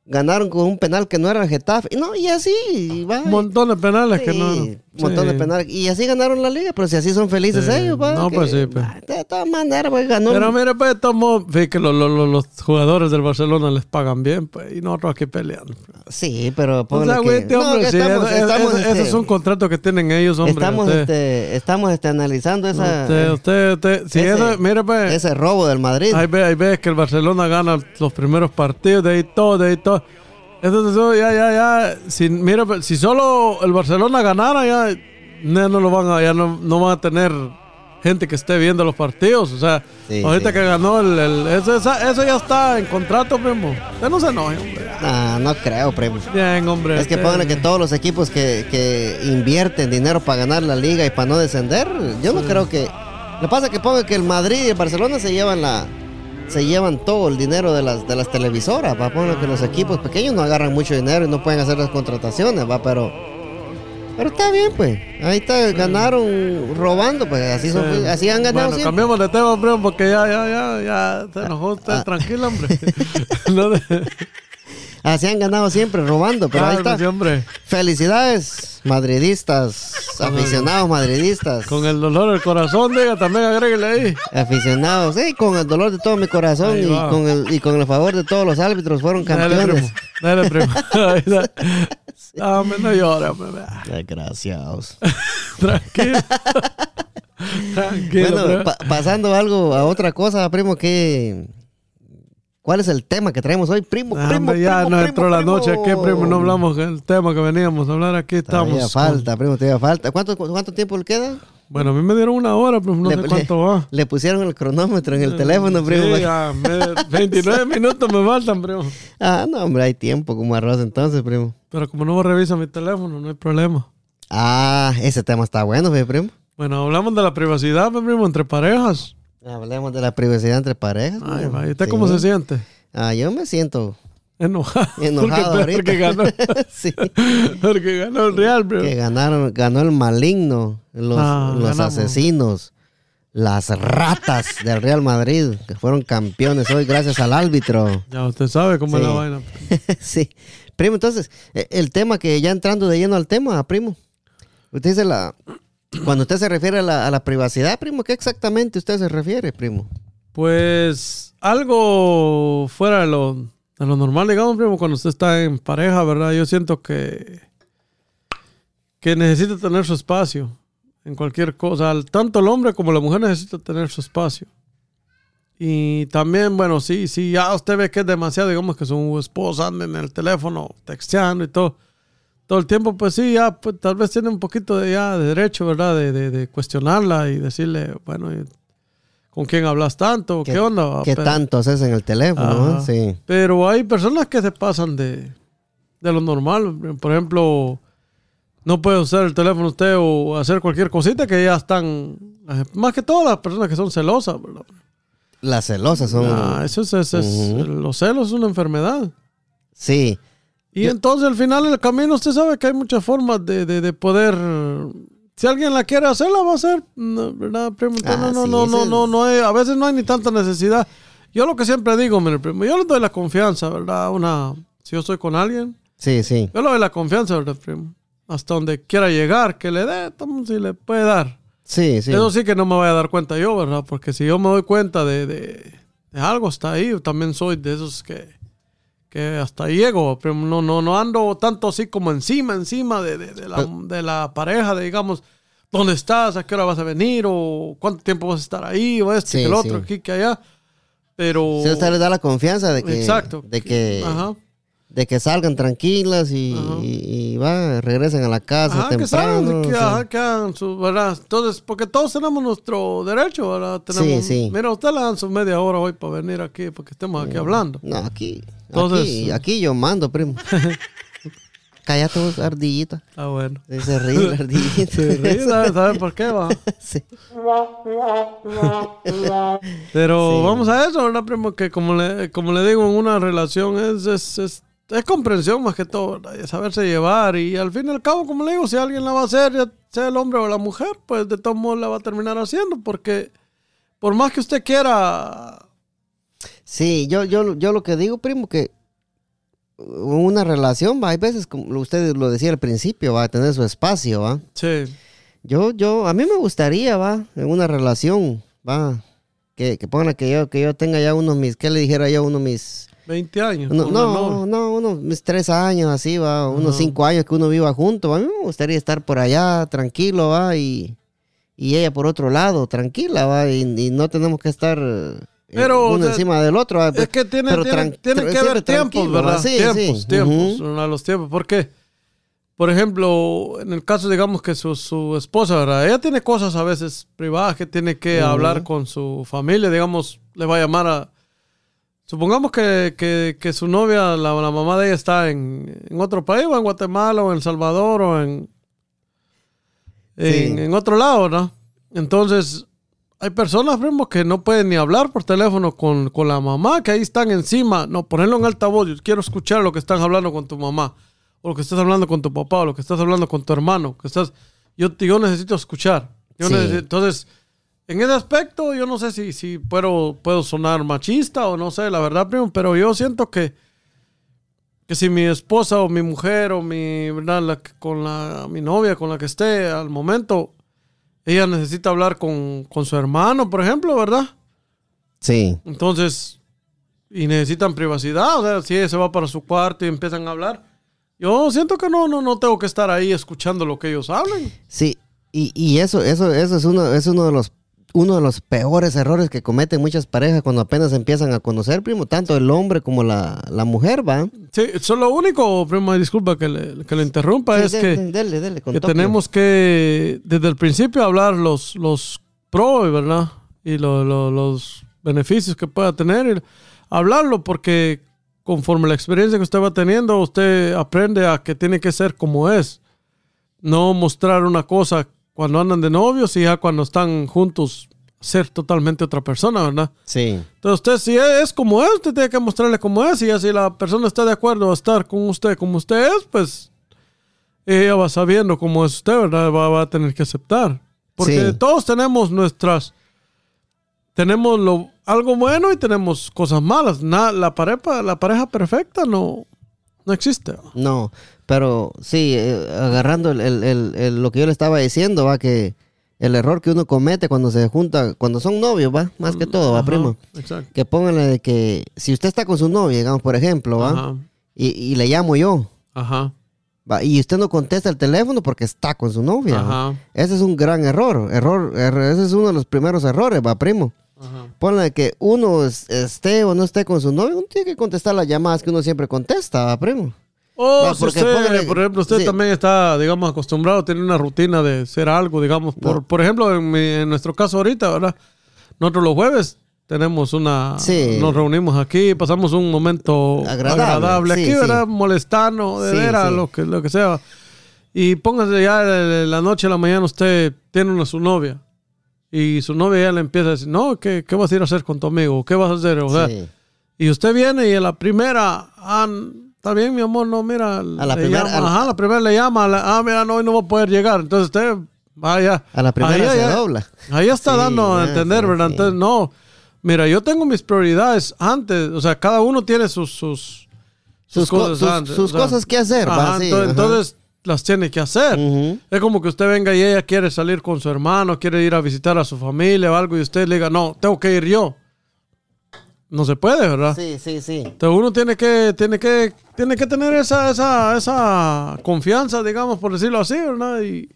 Ganaron con un penal que no era el Getafe. Y no, y así. y va. Un montón de penales que no. Un montón de penales. Y así ganaron la liga, pero si así son felices Sí. ellos. No, que- pues sí, pues. De todas maneras, pues ganó. Pero mire, pues, tomo, vi que lo- lo- lo- los jugadores del Barcelona les pagan bien, pues, y nosotros aquí peleando. sí, pero O sea, güey, este hombre, sí, estamos, es- es- estamos, es- ese este, es un contrato que tienen ellos, hombre. estamos, este, estamos este, analizando esa, usted, usted, usted- si ese- eso- mire, pues, ese robo del Madrid. ahí ves, ahí ves que el Barcelona gana los primeros partidos, de ahí todo, de ahí todo. Entonces, eso ya, ya, ya, si, mire, pues, si solo el Barcelona ganara, ya, no, no lo van a, ya no, no van a tener gente que esté viendo los partidos. O sea, Sí, ahorita sí. que ganó el, el- eso, esa- eso ya está en contrato, primo. Usted no se enoje, hombre. Nah, no creo, primo. Bien, hombre. Es que usted- pónganle que todos los equipos que, que invierten dinero para ganar la liga y para no descender, yo no creo que. Lo que pasa es que pongan que el Madrid y el Barcelona se llevan la se llevan todo el dinero de las de las televisoras, va pongan que los equipos pequeños no agarran mucho dinero y no pueden hacer las contrataciones, va, pero pero está bien, pues. Ahí está, ganaron robando, pues así son, Sí. así han ganado Bueno, siempre. cambiemos de tema, hombre, porque ya, ya, ya, ya se enojó usted, ah. tranquilo, hombre. *laughs* *laughs* No de- Así han ganado siempre robando, pero ahí está. sí, hombre. Felicidades, madridistas, aficionados madridistas. Con el dolor del corazón, diga, también agréguele ahí. Aficionados, sí, con el dolor de todo mi corazón y con, el, y con el favor de todos los árbitros fueron Dale, primo. campeones. Dale, primo. *laughs* *laughs* Está. Ah, hombre, no llore, hombre. vea. Desgraciados. *laughs* Tranquilo. Tranquilo, bueno, primo. pa- pasando algo a otra cosa, primo, que ¿cuál es el tema que traemos hoy, primo? Ah, primo, ya primo, no primo, entró la noche aquí, primo. No hablamos del tema que veníamos a hablar aquí. Todavía Estamos. falta, primo, todavía falta. ¿Cuánto, ¿Cuánto tiempo le queda? Bueno, a mí me dieron una hora, pero no le, sé le- cuánto va. le pusieron el cronómetro en el teléfono, primo. *laughs* Sí, me- 29 minutos me faltan, primo. Ah, no, hombre, hay tiempo como arroz entonces, primo. Pero como no revisa mi teléfono, no hay problema. Ah, ese tema está bueno, primo. Bueno, hablamos de la privacidad, primo, entre parejas. Hablemos de la privacidad entre parejas. Ay, va, ¿y usted Sí. cómo se siente? Ah, yo me siento Enojado. *laughs* enojado porque, ganó. *laughs* sí. Porque ganó el Real, primo. Que ganaron, ganó el maligno, los, Ah, los asesinos, las ratas del Real Madrid, que fueron campeones hoy gracias al árbitro. Ya usted sabe cómo es la vaina. *laughs* sí. Primo, entonces, eh, el tema que ya entrando de lleno al tema, primo. Usted dice la. Cuando usted se refiere a la, a la privacidad, primo, ¿qué exactamente usted se refiere, primo? Pues algo fuera de lo, de lo normal, digamos, primo, cuando usted está en pareja, ¿verdad? Yo siento que, que necesita tener su espacio en cualquier cosa. Tanto el hombre como la mujer necesita tener su espacio. Y también, bueno, sí, sí, ya usted ve que es demasiado, digamos que su esposa anda en el teléfono texteando y todo. Todo el tiempo, pues sí, ya, pues, tal vez tiene un poquito de, ya, de derecho, ¿verdad? De, de- de cuestionarla y decirle, bueno, ¿y ¿con quién hablas tanto? ¿Qué, onda? ¿Qué Pero- tanto haces en el teléfono? Ajá. eh? Sí. Pero hay personas que se pasan de, de lo normal. Por ejemplo, no puede usar el teléfono usted o hacer cualquier cosita que ya están, más que todas las personas que son celosas, ¿verdad? Las celosas son. Ah, eso es, eso es- los celos es una enfermedad. Sí. Y entonces al final del camino usted sabe que hay muchas formas de, de- de poder... Si alguien la quiere hacer, la va a hacer, no, ¿verdad, primo? Entonces, Ah, no, sí, no, no, no, no hay, a veces no hay ni tanta necesidad. Yo lo que siempre digo, mire, primo, yo le doy la confianza, ¿verdad? Una, si yo estoy con alguien, Sí, sí. yo le doy la confianza, ¿verdad, primo? Hasta donde quiera llegar, que le dé, si le puede dar. Sí, sí. Eso sí que no me voy a dar cuenta yo, ¿verdad? Porque si yo me doy cuenta de, de- de algo, está ahí. Yo también soy de esos que, que hasta ahí llego. Pero no, no, no ando tanto así como encima, encima de, de- de la, de la pareja, de digamos, ¿dónde estás? ¿A qué hora vas a venir? ¿O cuánto tiempo vas a estar ahí? ¿O este, Sí, que el otro, sí. aquí, que allá? Pero... Usted le da la confianza de que, Exacto. de que, Ajá. De que salgan tranquilas y, Ajá. y, y va, regresen a la casa Ajá, que temprano. que, o sea. ajá, que hagan su, ¿verdad? Entonces, porque todos tenemos nuestro derecho, ¿verdad? Tenemos, Sí, sí. Mira, usted le dan su media hora hoy para venir aquí, porque estemos aquí hablando. No, aquí, Entonces, aquí, yo mando, primo. *laughs* Cállate vos, ardillita. Ah, bueno. Se ríe la *laughs* ardillita. Se ríe, ¿sabe, sabe por qué va? *laughs* Sí. Pero Sí. vamos a eso, ¿verdad, primo? Que como le, como le digo, en una relación es, es, es, es comprensión más que todo, ¿verdad? Y saberse llevar. Y al fin y al cabo, como le digo, si alguien la va a hacer, ya sea el hombre o la mujer, pues de todos modos la va a terminar haciendo porque por más que usted quiera, Sí, yo, yo, yo lo que digo, primo, que una relación, va, hay veces, como usted lo decía al principio, va a tener su espacio, va. sí, Yo, yo, a mí me gustaría, va, en una relación, va, que, que pongan que yo, que yo tenga ya unos mis, ¿qué le dijera yo? Unos mis, 20 años. no, menor. no, unos mis tres años así, va, unos Ajá. cinco años que uno viva junto. A mí me gustaría estar por allá, tranquilo, va, y, y ella por otro lado, tranquila, va, y, y no tenemos que estar eh, Pero, uno o sea, encima del otro. Es que tiene, pero que haber tiempos, ¿verdad? sí, tiempos, sí, tiempos, ujú. a los tiempos. Porque, por ejemplo, en el caso, digamos que su, su esposa, ¿verdad? Ella tiene cosas a veces privadas que tiene que hablar con su familia, digamos, le va a llamar a... Supongamos que, que- que su novia, la, la mamá de ella está en, en otro país, o en Guatemala, o en El Salvador, o en, en, Sí. en otro lado, ¿no? Entonces, hay personas, primo, que no pueden ni hablar por teléfono con, con la mamá, que ahí están encima. No, ponerlo en altavoz. Yo quiero escuchar lo que están hablando con tu mamá. O lo que estás hablando con tu papá. O lo que estás hablando con tu hermano. Que estás, yo, yo necesito escuchar. Yo Sí. necesito- entonces, en ese aspecto, yo no sé si, si puedo, puedo sonar machista o no sé, la verdad, primo. Pero yo siento que, que si mi esposa o mi mujer o mi, ¿verdad? La con la, mi novia con la que esté al momento, ella necesita hablar con, con su hermano, por ejemplo, ¿verdad? Sí, Entonces, y necesitan privacidad, o sea, si ella se va para su cuarto y empiezan a hablar, yo siento que no, no, no tengo que estar ahí escuchando lo que ellos hablen. sí. Y, y eso, eso, eso es uno, es uno de los uno de los peores errores que cometen muchas parejas cuando apenas empiezan a conocer, primo, tanto el hombre como la, la mujer, va. Sí, eso es lo único, prima, disculpa que le, que le interrumpa, Sí, es de- que, dele, dele, tenemos que desde el principio hablar los, los pros, ¿verdad? Y lo- lo- los beneficios que pueda tener, y hablarlo porque conforme la experiencia que usted va teniendo, usted aprende a que tiene que ser como es. No mostrar una cosa cuando andan de novios y ya cuando están juntos ser totalmente otra persona, ¿verdad? Sí, Entonces usted si es como es, usted tiene que mostrarle como es y ya si la persona está de acuerdo a estar con usted como usted es, pues ella va sabiendo cómo es usted, ¿verdad? Va, va a tener que aceptar. Porque Sí. todos tenemos nuestras... Tenemos lo, algo bueno y tenemos cosas malas. Na- la, pareja, la pareja perfecta no, no existe. no, pero sí, eh, agarrando el, el- el- lo que yo le estaba diciendo, va, que el error que uno comete cuando se junta, cuando son novios, va, más que todo, va, Ajá, primo. Exacto. Que pónganle de que si usted está con su novia, digamos, por ejemplo, va, y, y le llamo yo, Ajá. va, y usted no contesta el teléfono porque está con su novia. Ajá. Ese es un gran error, error, error, ese es uno de los primeros errores, va, primo. Ajá. Ponle que uno es- esté o no esté con su novio, uno tiene que contestar las llamadas que uno siempre contesta, ¿va, primo. O Va, si porque usted, por ejemplo, usted sí. también está, digamos, acostumbrado a tener una rutina de ser algo, digamos, por, No. por ejemplo, en, mi- en nuestro caso ahorita, ¿verdad? Nosotros los jueves tenemos una... Sí. Nos reunimos aquí, pasamos un momento Agradable, agradable, sí, aquí. ¿verdad? Molestando, de veras, lo, que, lo que sea. Y póngase ya de la noche a la mañana usted tiene una su novia. Y su novia ya le empieza a decir, no, ¿qué, qué vas a ir a hacer con tu amigo? ¿Qué vas a hacer? O sea, y usted viene y a la primera, ah, está bien, mi amor, no, mira. A la primera- llama, a la- ajá, la primera le llama, la- ah, mira, no, hoy no va a poder llegar. Entonces usted, vaya. A la primera ahí se ya- dobla. Ahí está Sí, dando a entender, sí, ¿verdad? sí. Entonces, no, mira, yo tengo mis prioridades antes, o sea, cada uno tiene sus, sus, Sus co- sus- sus cosas que hacer, Ajá, entonces, las tiene que hacer. Es como que usted venga y ella quiere salir con su hermano, quiere ir a visitar a su familia o algo y usted le diga, no, tengo que ir yo. No se puede, ¿verdad? Sí, sí, sí. Entonces uno tiene que, tiene que, tiene que tener esa, esa, esa confianza, digamos, por decirlo así, ¿verdad? Y,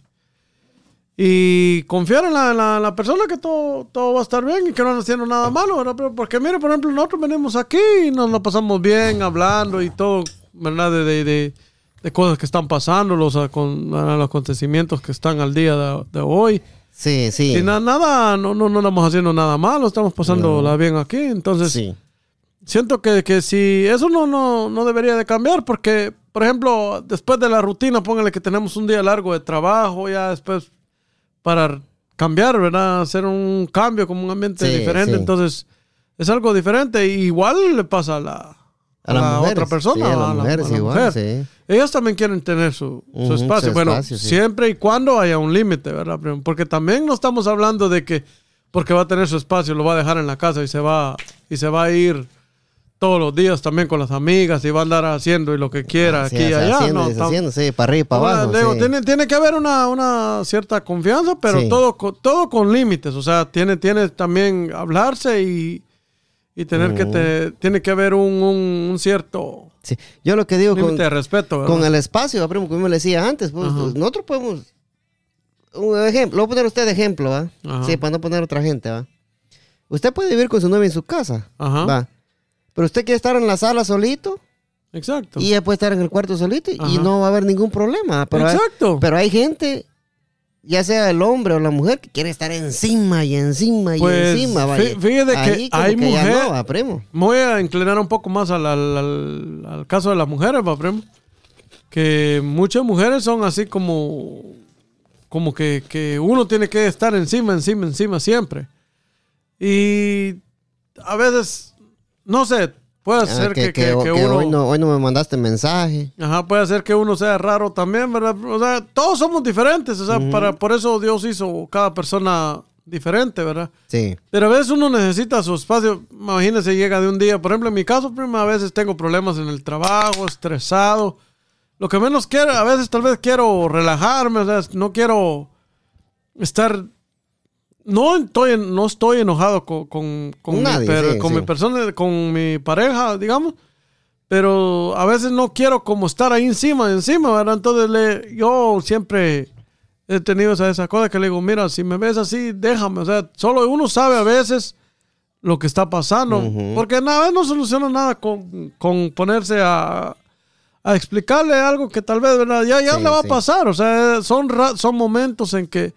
y confiar en la, la- la persona que todo, todo va a estar bien y que no anda haciendo nada malo, ¿verdad? Pero porque mire, por ejemplo, nosotros venimos aquí y nos lo pasamos bien hablando y todo, ¿verdad? De, de, de- de cosas que están pasando, los, acon- los acontecimientos que están al día de, de hoy. Sí, sí. Y na- nada, no, no, no estamos haciendo nada malo, estamos pasándola bien aquí. Entonces, Sí. siento que, que si eso no, no, no debería de cambiar porque, por ejemplo, después de la rutina, póngale que tenemos un día largo de trabajo, ya después para cambiar, ¿verdad? Hacer un cambio como un ambiente Sí, diferente, sí. entonces es algo diferente. Igual le pasa a la, A mujeres, otra persona, sí, a la- mujeres a la igual, mujer. sí. Ellas también quieren tener su, espacio. su bueno, espacio, sí. siempre y cuando haya un límite, ¿verdad? Porque también no estamos hablando de que, porque va a tener su espacio, lo va a dejar en la casa y se va, y se va a ir todos los días también con las amigas y va a andar haciendo y lo que quiera aquí y allá. haciendo, no, deshaciendo, sí, para arriba y para abajo. digo, sí. tiene, tiene que haber una, una cierta confianza, pero Sí. todo, todo con límites. O sea, tiene, tiene también hablarse y, y tener que te, tiene que haber un, un- un cierto Sí. Yo lo que digo con, límite de respeto. ¿verdad? con el espacio, primo, como le decía antes, pues, nosotros podemos. Un ejemplo, lo voy a poner usted de ejemplo, ¿va? Sí, para no poner otra gente, ¿va? Usted puede vivir con su novia en su casa, Ajá. ¿va? Pero usted quiere estar en la sala solito Exacto. y ella puede estar en el cuarto solito y no va a haber ningún problema. Pero hay- Exacto. pero hay gente, ya sea el hombre o la mujer, que quiere estar encima y encima y Pues, encima. ¿va? fí- Y fíjate que ahí hay ya mujer- no, ¿va, primo? Me voy a inclinar un poco más al, al- al- al caso de las mujeres, ¿va, primo? Que muchas mujeres son así como, como que, que uno tiene que estar encima, encima, encima siempre. Y a veces, no sé, puede Ah, ser que, que, que- que- que que uno... hoy, no, hoy no me mandaste mensaje. Ajá, puede ser que uno sea raro también, ¿verdad? O sea, todos somos diferentes, o sea, para, por eso Dios hizo cada persona diferente, ¿verdad? Sí. Pero a veces uno necesita su espacio. Imagínese, llega de un día. Por ejemplo, en mi caso, prima, a veces tengo problemas en el trabajo, estresado. Lo que menos quiero, a veces tal vez quiero relajarme, o sea, no quiero estar. No estoy, no estoy enojado con, con, con mi, Nadie, per- sí, con sí. mi persona, con mi pareja, digamos. Pero a veces no quiero como estar ahí encima, encima, ¿verdad? Entonces le, yo siempre he tenido esa, esa cosa que le digo, mira, si me ves así, déjame. O sea, solo uno sabe a veces lo que está pasando. Porque nada, no soluciona nada con, con ponerse a, a explicarle algo que tal vez, ¿verdad? Ya, ya Sí, le va a pasar. O sea, son, son momentos en que,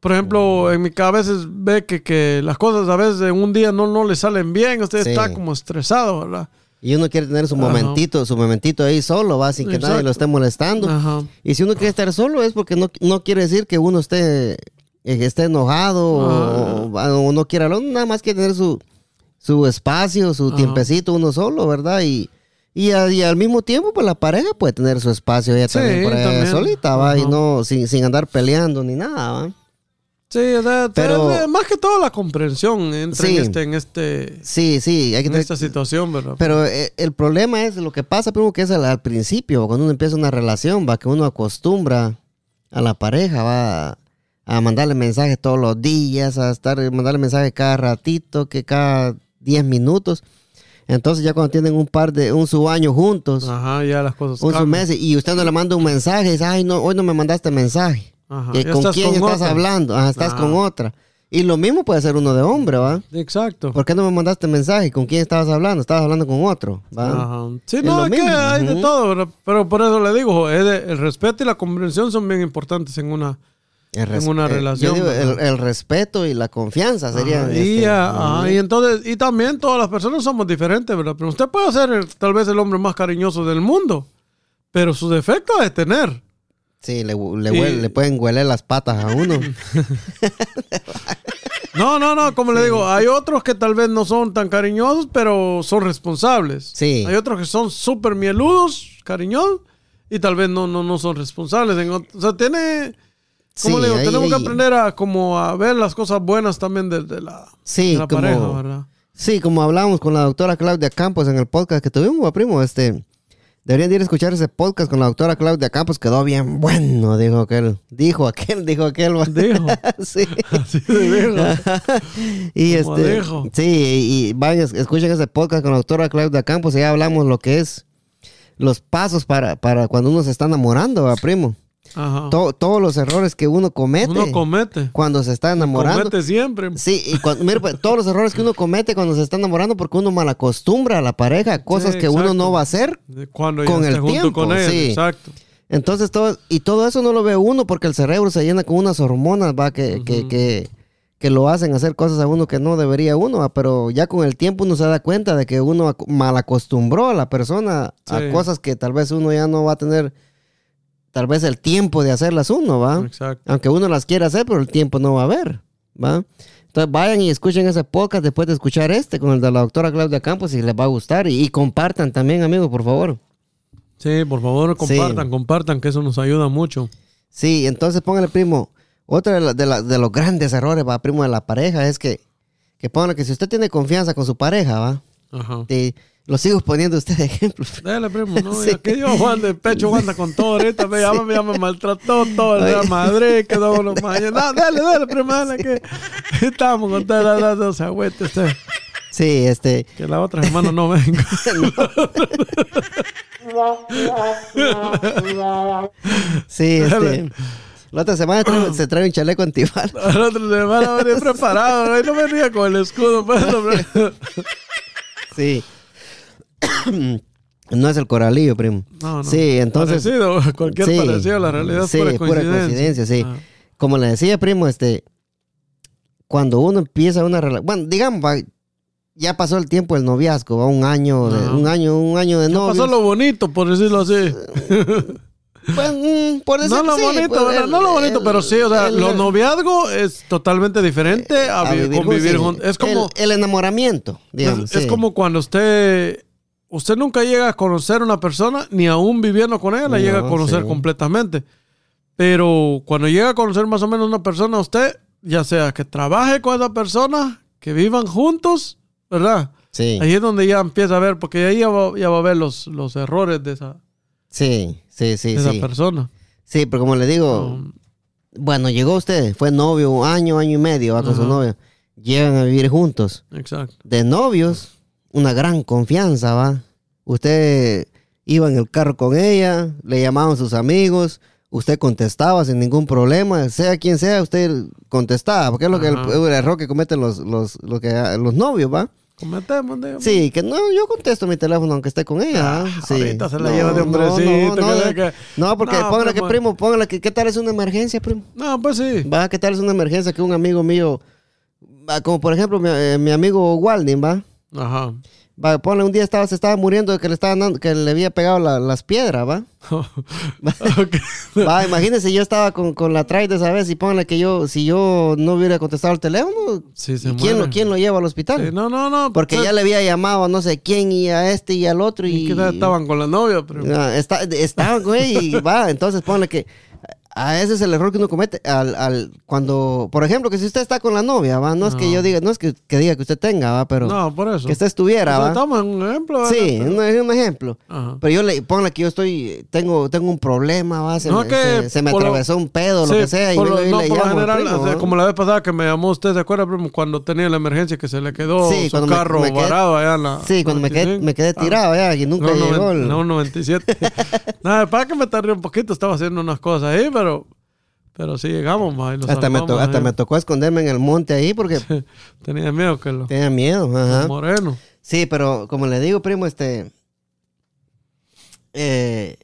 por ejemplo, en mi cabeza a veces ve que, que las cosas a veces en un día no, no le salen bien. Usted Sí. está como estresado, ¿verdad? Y uno quiere tener su Ajá. momentito, su momentito ahí solo, va, sin que nadie lo esté molestando. Ajá. Y si uno quiere estar solo es porque no, no quiere decir que uno esté, eh, esté enojado o, o no quiera nada más que tener su, su espacio, su Ajá. tiempecito uno solo, ¿verdad? Y, y, a- y al mismo tiempo, pues la pareja puede tener su espacio ella Sí, también por ahí también. solita, va, y no sin, sin andar peleando ni nada, va. Sí, o sea, Pero- más que todo la comprensión entra Sí. en este, en este, Sí, sí, hay que en tener, esta situación, ¿verdad? Pero eh, el problema es lo que pasa, primo, que es al, al principio, cuando uno empieza una relación, va, que uno acostumbra a la pareja, va a mandarle mensajes todos los días, a estar, mandarle mensajes cada ratito, que cada 10 minutos. Entonces ya cuando tienen un par de, un su año juntos, Ajá, ya las cosas un su cambian. mes, y usted no le manda un mensaje, dice, ay, no, hoy no me mandaste mensaje. Ajá, Que ¿Con quién con estás otra. hablando? Ajá, estás con otra. Y lo mismo puede ser uno de hombre, ¿va? Exacto. ¿Por qué no me mandaste mensaje? ¿Con quién estabas hablando? Estabas hablando con otro, ¿va? Ajá. Sí, Es no, es que mismo, hay de todo, ¿verdad? Pero por eso le digo, el respeto y la comprensión son bien importantes en una... El en una respe- relación, digo, el, el respeto y la confianza serían. Ajá, y, este, ah, ajá, y entonces, y también todas las personas somos diferentes, ¿verdad? Pero usted puede ser el- tal vez el hombre más cariñoso del mundo, pero sus defectos es tener. Sí, le, le, Y- huele- le pueden hueler las patas a uno. *laughs* *laughs* No, no, no, como le digo, hay otros que tal vez no son tan cariñosos, pero son responsables. Sí. Hay otros que son súper mieludos, cariñosos, y tal vez no, no, no son responsables. O sea, tiene... Como Sí, le digo, ahí- tenemos que aprender a como a ver las cosas buenas también de, de la, Sí, de la como- pareja, ¿verdad? Sí, como hablamos con la doctora Claudia Campos en el podcast que tuvimos, primo, este. Deberían de ir a escuchar ese podcast con la doctora Claudia Campos, quedó bien bueno, dijo aquel. Dijo aquel, dijo aquel. Dijo. *laughs* sí. Así de *laughs* y Como este, sí, y vayan, escuchen ese podcast con la doctora Claudia Campos y ya hablamos lo que es los pasos para, para cuando uno se está enamorando, va, primo. Ajá. To- todos los errores que uno comete Uno comete. cuando se está enamorando. Comete siempre. Sí, y cuando, mira, pues, todos los errores que uno comete cuando se está enamorando porque uno malacostumbra a la pareja, cosas Sí, que uno no va a hacer. Cuando Con el junto tiempo, con sí. Exacto. Entonces todo, y todo eso no lo ve uno porque el cerebro se llena con unas hormonas, va, que, que, que, que lo hacen hacer cosas a uno que no debería uno, va, pero ya con el tiempo uno se da cuenta de que uno ac- malacostumbró a la persona a Sí. cosas que tal vez uno ya no va a tener, tal vez el tiempo de hacerlas uno, va. Exacto. Aunque uno las quiera hacer, pero el tiempo no va a haber, ¿va? Entonces vayan y escuchen ese podcast después de escuchar este con el de la doctora Claudia Campos y les va a gustar. Y, y compartan también, amigos, por favor. Sí, por favor, compartan, compartan, que eso nos ayuda mucho. Sí, entonces póngale, primo, Otra de, la- de la- de los grandes errores, va, primo, de la pareja es que, que que si usted tiene confianza con su pareja, va, Ajá. te- lo sigo poniendo a usted de ejemplo. Dale, primo, ¿no? *laughs* Sí. Aquí yo, Juan, de pecho anda con todo ahorita. Me llama, ya me maltrató todo. Madrid, quedó con los mañana. No, dale, dale, primo, dale, que *laughs* estamos con todas las dos agüete usted. Sí, este, Que la otra semana no venga. *laughs* sí, este. La otra semana trae- se trae un chaleco antibalas. La otra semana venía preparado, ¿no? No venía con el escudo. pues, hombre. Sí. *coughs* no es el coralillo, primo. No, no. Sí, entonces. Parecido, cualquier sí, parecido a la realidad es sí, pura coincidencia. sí. Ah. Como le decía, primo, este. Cuando uno empieza una relación. Bueno, digamos, ya pasó el tiempo del noviazgo, va un año, de, Ajá. un año, un año de Ya novios. pasó lo bonito, por decirlo así. *laughs* Pues, mm, por No lo sí, bonito, pues, no lo bonito, el- pero sí, o sea, el- los noviazgos es totalmente diferente a, a vi- vivir convivir juntos, sí. Es como, El, enamoramiento, digamos. es, es como cuando usted, usted nunca llega a conocer a una persona, ni aún viviendo con ella, la No, llega a conocer sí. completamente. Pero cuando llega a conocer más o menos una persona, usted, ya sea que trabaje con esa persona, que vivan juntos, ¿verdad? Sí, Ahí es donde ya empieza a ver, porque ahí ya va, ya va a ver los, los errores de esa, sí, sí, sí. de esa Sí, persona. sí, pero como le digo, Um, bueno, llegó usted, fue novio un año, año y medio va con su novia. Llegan a vivir juntos. exacto. De novios, una gran confianza, va. Usted iba en el carro con ella, le llamaban sus amigos, usted contestaba sin ningún problema, sea quien sea, usted contestaba, porque es lo que el, error que cometen los, los, lo que, los novios, va. Cometemos, digamos. Sí, que no, yo contesto mi teléfono aunque esté con ella. ¿ah? Sí. ahorita se la No, lleva de hombrecito, No, no, que- que- no, porque póngale que primo. póngale que qué tal es una emergencia, primo. No, pues sí. Va, qué tal es una emergencia que un amigo mío, como por ejemplo mi, eh, mi amigo Walding, va. Ajá. Va, ponle un día estaba, se estaba muriendo de que le estaban dando, que le había pegado la- las piedras, va. *laughs* Va, imagínese, yo estaba con, con la traide esa vez y ponle que yo, si yo no hubiera contestado el teléfono, Sí, se ¿y ¿quién, lo. ¿quién lo lleva al hospital? Sí, no, no, no. Porque pues, ya le había llamado a no sé quién y a este y al otro y... estaban con la novia, pero. Ah, está, estaban, güey, y va, entonces ponle que a ese es el error que uno comete al, al cuando, por ejemplo, que si usted está con la novia, va, no es que yo diga, no es que, que diga que usted tenga, va, pero no, por eso. que usted estuviera, va. En un ejemplo. ¿verdad? Sí, un, es un ejemplo. Ajá. Pero yo le ponle que yo estoy, tengo, tengo un problema, va, se, No, me, que se, se me lo- atravesó un pedo, lo que sea, y por lo, no, le por llamo general, primo, o sea, ¿va? como la vez pasada que me llamó usted, ¿se acuerda, primo? Cuando tenía la emergencia que se le quedó Sí, su me- carro me quedé- varado allá en la. Sí, cuando me quedé, 95. me quedé Ah, tirado ya, y nunca no, llegó el... no, 97. *laughs* Nada, para que me tardé un poquito, estaba haciendo unas cosas ahí, pero. Pero sí llegamos, ma, y hasta me, to- hasta ahí. me tocó esconderme en el monte ahí porque *laughs* Tenía miedo que lo. tenía miedo, ajá. Moreno. Sí, pero como le digo, primo, este. Eh,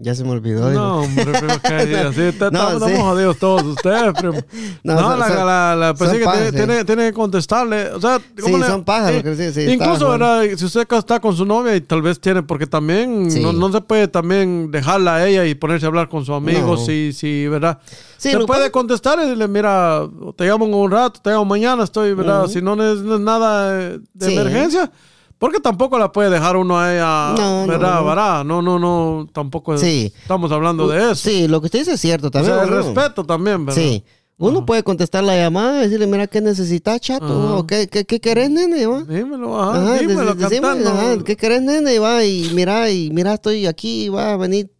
ya se me olvidó. No, hombre, primo, *laughs* que así está- No, estamos, sí. jodidos todos ustedes, primo. *laughs* No, No, son- la, son- la, la, pues sí que pajas, tiene, sí. tiene, que contestarle. O sea, Sí, ¿cómo le- son pajas, que sí, sí, Incluso, ¿verdad? Si usted está con su novia y tal vez tiene, porque también no, no se puede también dejarla a ella y ponerse a hablar con su amigo, No. si, si, ¿verdad? Sí, se puede pasa- contestar y decirle, mira, te llamo en un rato, te llamo mañana, estoy, ¿verdad? Si no es, no es nada de de emergencia. Porque tampoco la puede dejar uno a ella, No, ¿verdad? no. No, no, no, tampoco Sí. estamos hablando de eso. Sí, lo que usted dice es cierto o también. sea, el respeto también, ¿verdad? Sí. Uno puede contestar la llamada y decirle, mira, ¿qué necesitas, chato? Ajá. ¿O ¿Qué, qué, qué querés, nene? va? Dímelo, ajá, Ajá, dímelo, dec- decime, ajá, ¿Qué querés, nene? Va, y mira, y mira, estoy aquí, va a venir.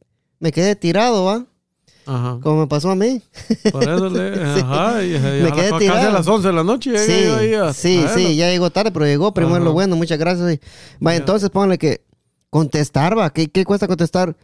Me quedé tirado, va. Ajá. Como me pasó a mí. Por eso le. *laughs* Ajá. Y, y a Me quedé casi a las 11 de la noche llegué Sí, yo ahí a- sí, a sí, ya llegó tarde, pero llegó. Primero Ajá. lo bueno, muchas gracias. Va, entonces póngale que contestar, va. ¿Qué, qué cuesta contestar?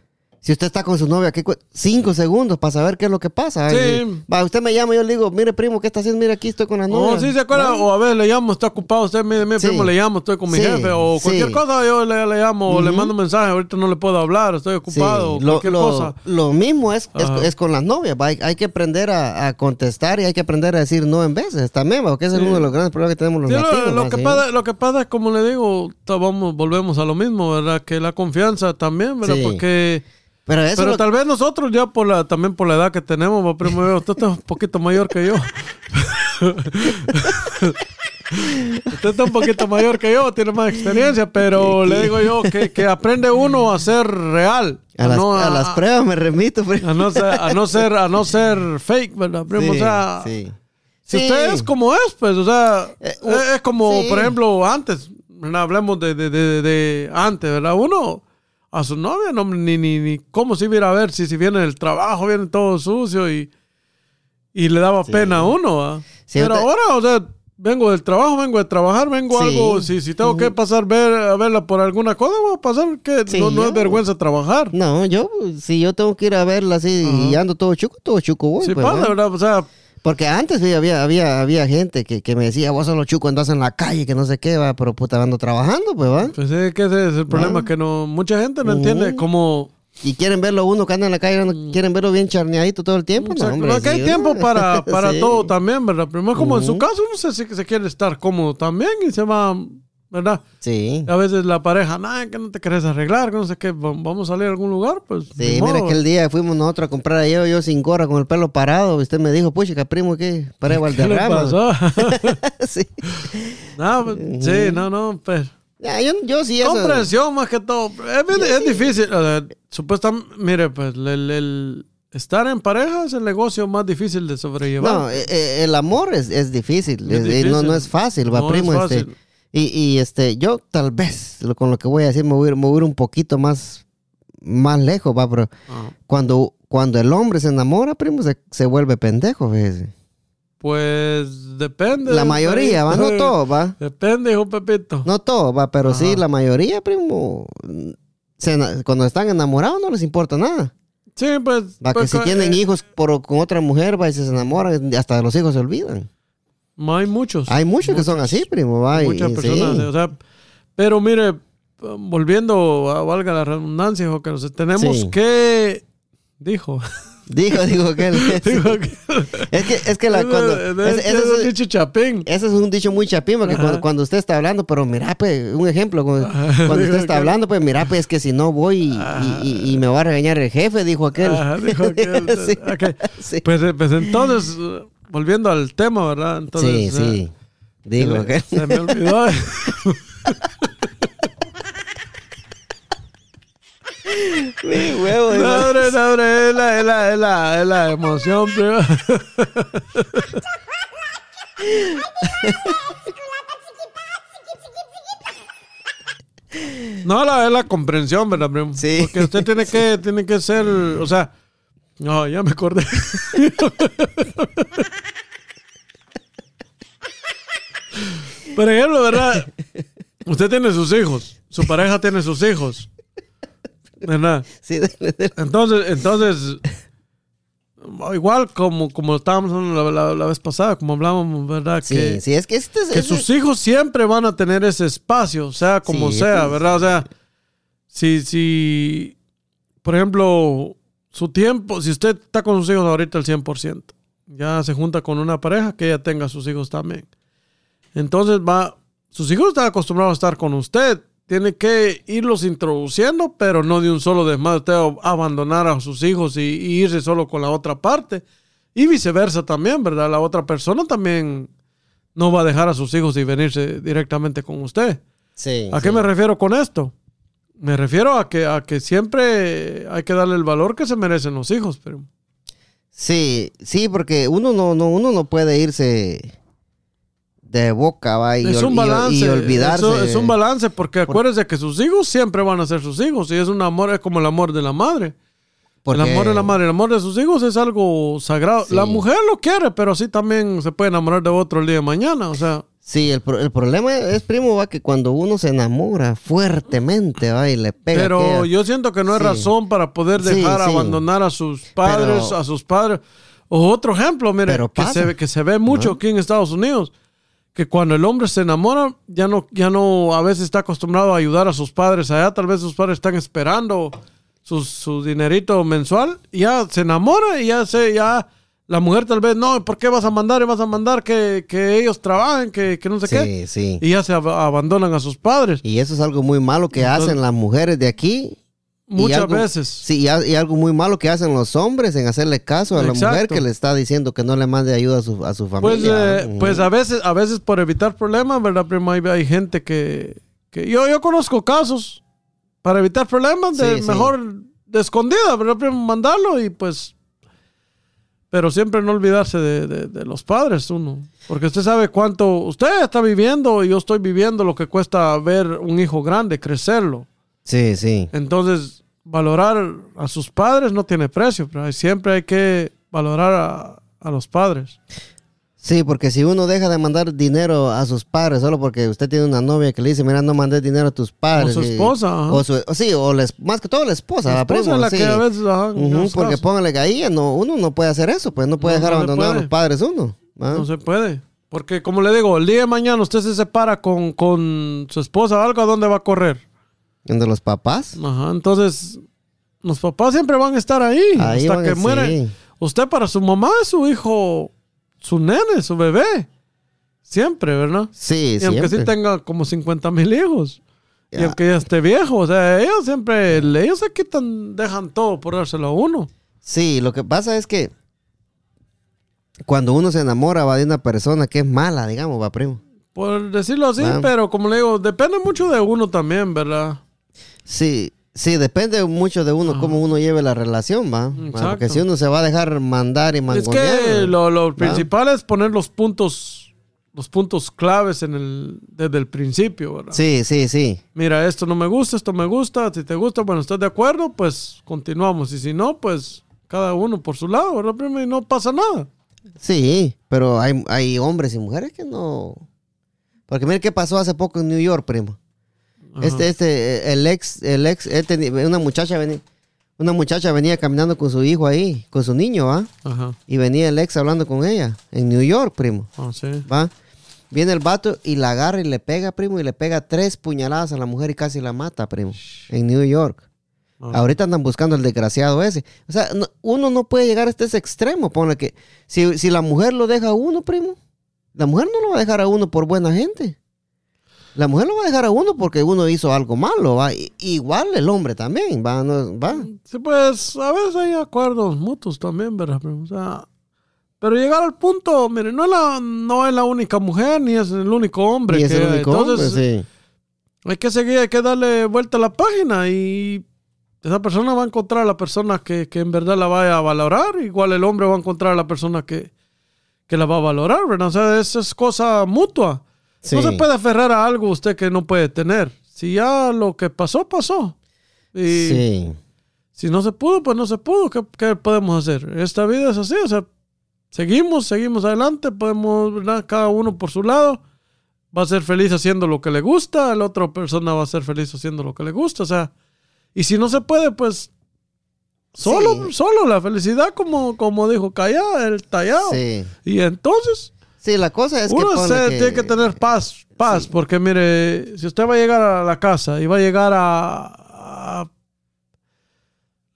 Si usted está con su novia, ¿qué cinco segundos para saber qué es lo que pasa. Sí. Y- Va, usted me llama y yo le digo, mire, primo, ¿qué está haciendo? Mire, aquí estoy con la novia. Oh, sí, se acuerda. O a ver, le llamo, está ocupado. Usted, mire, mire, Sí. primo, le llamo, estoy con mi Sí, jefe. O cualquier cosa, yo le, le llamo o le mando un mensaje. Ahorita no le puedo hablar, estoy ocupado. o cualquier lo- cosa. lo mismo es, es, con las novias. va. Hay, hay que aprender a, a contestar y hay que aprender a decir no en veces también, va, porque ese es uno de los grandes problemas que tenemos los latinos. lo va, que pasa, lo que pasa es, como le digo, vamos, volvemos a lo mismo, ¿verdad? Que la confianza también, ¿verdad? Porque. Pero eso Pero lo- tal vez nosotros ya por la, también por la edad que tenemos, primo, usted está un poquito mayor que yo. *laughs* Usted está un poquito mayor que yo, tiene más experiencia, pero le digo yo que, que aprende uno a ser real. A las, no a las pruebas me remito. primo. a no ser, a no ser, a no ser fake, ¿verdad, primo? Sí, o sea, sí. si Sí. usted es como es, pues, o sea, Eh, es, como, por ejemplo, antes, ¿verdad? hablemos de, de, de, de antes, ¿verdad? Uno a su novia, no, ni, ni, ni cómo si viera a ver si, si viene del trabajo, viene todo sucio y, y le daba pena a uno. Sí, Pero ahora, o sea, vengo del trabajo, vengo de trabajar, vengo Sí. algo, si, si tengo que pasar ver, a verla por alguna cosa, voy a pasar que no, no es vergüenza trabajar. No, yo, si yo tengo que ir a verla así y ando todo chuco, todo chuco voy. Sí, pues, pasa. O sea, Porque antes sí, había, había, había gente que, que me decía, vos solo chuco andas en la calle, que no sé qué, va, pero puta, ando trabajando, pues, va. pues es que ese es el problema, que no mucha gente no entiende cómo... Y quieren verlo uno que anda en la calle, no quieren verlo bien charneadito todo el tiempo. No, hombre, que hay sí, tiempo para, *laughs* para Sí. todo también, ¿verdad? Pero es como en su caso, uno se, se quiere estar cómodo también y se va, ¿verdad? Sí. A veces la pareja, nada, que no te querés arreglar, que no sé qué, va- vamos a salir a algún lugar, pues. Sí, mira que el día fuimos nosotros a comprar a yo, yo sin gorra, con el pelo parado. y Usted me dijo, pucha, primo, ¿qué? Para *laughs* ¿Qué le Valderrama. pasó? *laughs* sí. *laughs* no, pues, sí, no, no, pues. Ya, yo, yo sí eso. Comprensión más que todo. Es, es difícil. o sea, supuestamente, mire, pues el, el estar en pareja es el negocio más difícil de sobrellevar. No, eh, eh, el amor es, es difícil. Es eh, No, difícil. no es fácil, va, No es primo. fácil. Este, y, y este, yo tal vez, lo- con lo que voy a decir, me voy, a ir- me voy un poquito más, más lejos, va, pero Ah, cuando, cuando el hombre se enamora, primo, se, se vuelve pendejo, fíjese. Pues depende. La mayoría, va, no todo, va. Depende, hijo Pepito. No todo, va, pero sí, la mayoría, primo, se cuando están enamorados no les importa nada. Sí, pues. Va, pues, que si co- tienen eh, hijos por, con otra mujer, va, y se enamoran, hasta los hijos se olvidan. Hay muchos. Hay muchos que son así, primo, y- muchas personas. sí. O sea, pero mire, volviendo a valga la redundancia, hijo, que nos- tenemos Sí. que. Dijo. Dijo, dijo *laughs* que él. Dijo que. *laughs* Es que, es que la, cuando, Es- ese, es- ese es es, dicho chapín. ese es un dicho muy chapín, porque cuando, cuando usted está hablando, pero mira, pues, un ejemplo, cuando, usted está hablando, pues mira, pues es que si no voy y, y- y- y me va a regañar el jefe, dijo aquel. Ajá, dijo aquel. *laughs* Sí. Pues, eh, pues entonces, eh, volviendo al tema, ¿verdad? Entonces, sí, eh, sí. Dijo se- me olvidó. Mi huevo, No, hombre, no, hombre, es la, es la, es la, es la emoción, primo. No, la, es la comprensión, ¿verdad, primo? Sí. Porque usted tiene que, tiene que ser, o sea, no, ya me acordé. Por ejemplo, ¿verdad? Usted tiene sus hijos, su pareja tiene sus hijos, ¿verdad? Sí. Entonces, entonces, igual como, como estábamos hablando la, la- la vez pasada, como hablábamos, ¿verdad? Sí, que, sí, es que este es. que sus hijos siempre van a tener ese espacio, sea como Sí, sea, pues. ¿verdad? O sea, si, si, por ejemplo, su tiempo, si usted está con sus hijos ahorita al 100%, ya se junta con una pareja que ella tenga sus hijos también. Entonces va, sus hijos están acostumbrados a estar con usted. Tiene que irlos introduciendo, pero no de un solo desmadre. Usted a- abandonar a sus hijos y, y irse solo con la otra parte. Y viceversa también, ¿verdad? La otra persona también no va a dejar a sus hijos y venirse directamente con usted. Sí, ¿A qué me refiero con esto? Me refiero a que, a que siempre hay que darle el valor que se merecen los hijos. Pero... Sí, sí, porque uno no, no, uno no puede irse de boca, va, y, es ol- un y ol- balance. y olvidarse. eso es un balance porque acuérdese que sus hijos siempre van a ser sus hijos. Y es un amor, es como el amor de la madre. porque- El amor de la madre, el amor de sus hijos es algo sagrado. Sí. La mujer lo quiere, pero así también se puede enamorar de otro el día de mañana. O sea, Sí, el, pro- el problema es, primo, va, que cuando uno se enamora fuertemente, va, y le pega. pero aquella- yo siento que no hay Sí. razón para poder dejar sí. abandonar a sus padres, Pero- a sus padres. O otro ejemplo, mire, que se, ve- que se ve mucho ¿No? aquí en Estados Unidos, que cuando el hombre se enamora, ya no, ya no, a veces está acostumbrado a ayudar a sus padres allá, tal vez sus padres están esperando su, su dinerito mensual, y ya se enamora y ya se, ya, la mujer tal vez, no, ¿por qué vas a mandar y vas a mandar que, que ellos trabajen, que, que no sé qué? Sí, sí. Y ya se ab- abandonan a sus padres. Y eso es algo muy malo que Entonces- hacen las mujeres de aquí Muchas algo- veces. Sí, y, al- y algo muy malo que hacen los hombres en hacerle caso a la mujer que le está diciendo que no le mande ayuda a su, a su Pues, familia. eh, Ujú. pues a veces, a veces por evitar problemas, ¿verdad, primo? Hay, hay gente que, que yo, yo conozco casos para evitar problemas de Sí, sí. mejor de escondida, ¿verdad, primo? Mandarlo y pues, pero siempre no olvidarse de, de- de los padres uno, porque usted sabe cuánto usted está viviendo y yo estoy viviendo lo que cuesta ver un hijo grande, crecerlo. Sí, sí. Entonces, valorar a sus padres no tiene precio, pero siempre hay que valorar a, a los padres. Sí, porque si uno deja de mandar dinero a sus padres solo porque usted tiene una novia que le dice, mira, no mandes dinero a tus padres. O su esposa. O, su- sí, o la es- más que todo la esposa, La esposa primo, la sí. que a veces, ajá, porque póngale que ahí no, uno no puede hacer eso, pues no puede No, dejar no abandonar a los padres uno. No se puede. Porque, como le digo, el día de mañana usted se separa con, con su esposa o algo, ¿a dónde va a correr? ¿De los papás? Ajá, entonces, los papás siempre van a estar ahí, Ahí hasta que sí. Usted para su mamá es su hijo, su nene, su bebé. Siempre, ¿verdad? Sí, y aunque sí tenga como 50 mil hijos. Y aunque ya esté viejo, o sea, ellos siempre, ellos se quitan, dejan todo por dárselo a uno. Sí, lo que pasa es que cuando uno se enamora va de una persona que es mala, digamos, va primo. Por decirlo así, Va. pero como le digo, depende mucho de uno también, ¿verdad? Sí, sí, depende mucho de uno, cómo uno lleve la relación, va. Exacto. Porque si uno se va a dejar mandar y Es mangonear. que lo, lo principal es poner los puntos, los puntos claves en el, desde el principio, ¿verdad? Sí, sí, sí. Mira, esto no me gusta, esto me gusta, si te gusta, bueno, ¿estás de acuerdo? Pues continuamos. Y si no, pues cada uno por su lado, ¿verdad? primo? Y no pasa nada. Sí, pero hay, hay hombres y mujeres que no. Porque mire qué pasó hace poco en New York, primo. Ajá. Este, este, eh, el ex, el ex, él tenía- una muchacha venía, una muchacha venía caminando con su hijo ahí, con su niño, ¿va? Ajá. Y venía el ex hablando con ella, en New York, primo, Ah, sí. ¿va? Viene el vato y la agarra y le pega, primo, y le pega tres puñaladas a la mujer y casi la mata, primo, en New York. Ah. Ahorita andan buscando el desgraciado ese. O sea, no- uno no puede llegar hasta ese extremo. Ponle que si, si la mujer lo deja a uno, primo, la mujer no lo va a dejar a uno por buena gente. La mujer lo va a dejar a uno porque uno hizo algo malo, va. I- igual el hombre también, va, no- va. Sí, pues a veces hay acuerdos mutuos también, ¿verdad? O sea, pero llegar al punto, mire, no es la, no es la única mujer ni es el único hombre. Y es que el único Entonces, hombre, sí. hay que seguir, hay que darle vuelta a la página y esa persona va a encontrar a la persona que, que en verdad la vaya a valorar, igual el hombre va a encontrar a la persona que, que la va a valorar, ¿verdad? O sea, eso es cosa mutua. Sí. No se puede aferrar a algo usted que no puede tener. Si ya lo que pasó, pasó. Y Sí. si no se pudo, pues no se pudo. ¿Qué, qué podemos hacer? Esta vida es así, o sea, seguimos, seguimos adelante, podemos, ¿verdad? Cada uno por su lado va a ser feliz haciendo lo que le gusta, la otra persona va a ser feliz haciendo lo que le gusta, o sea, y si no se puede, pues solo, Sí. solo la felicidad, como, como dijo Callá, el tallado. Sí. Y entonces, Sí, la cosa es que. uno que- tiene que tener paz, paz, Sí. porque mire, si usted va a llegar a la casa y va a llegar a... a-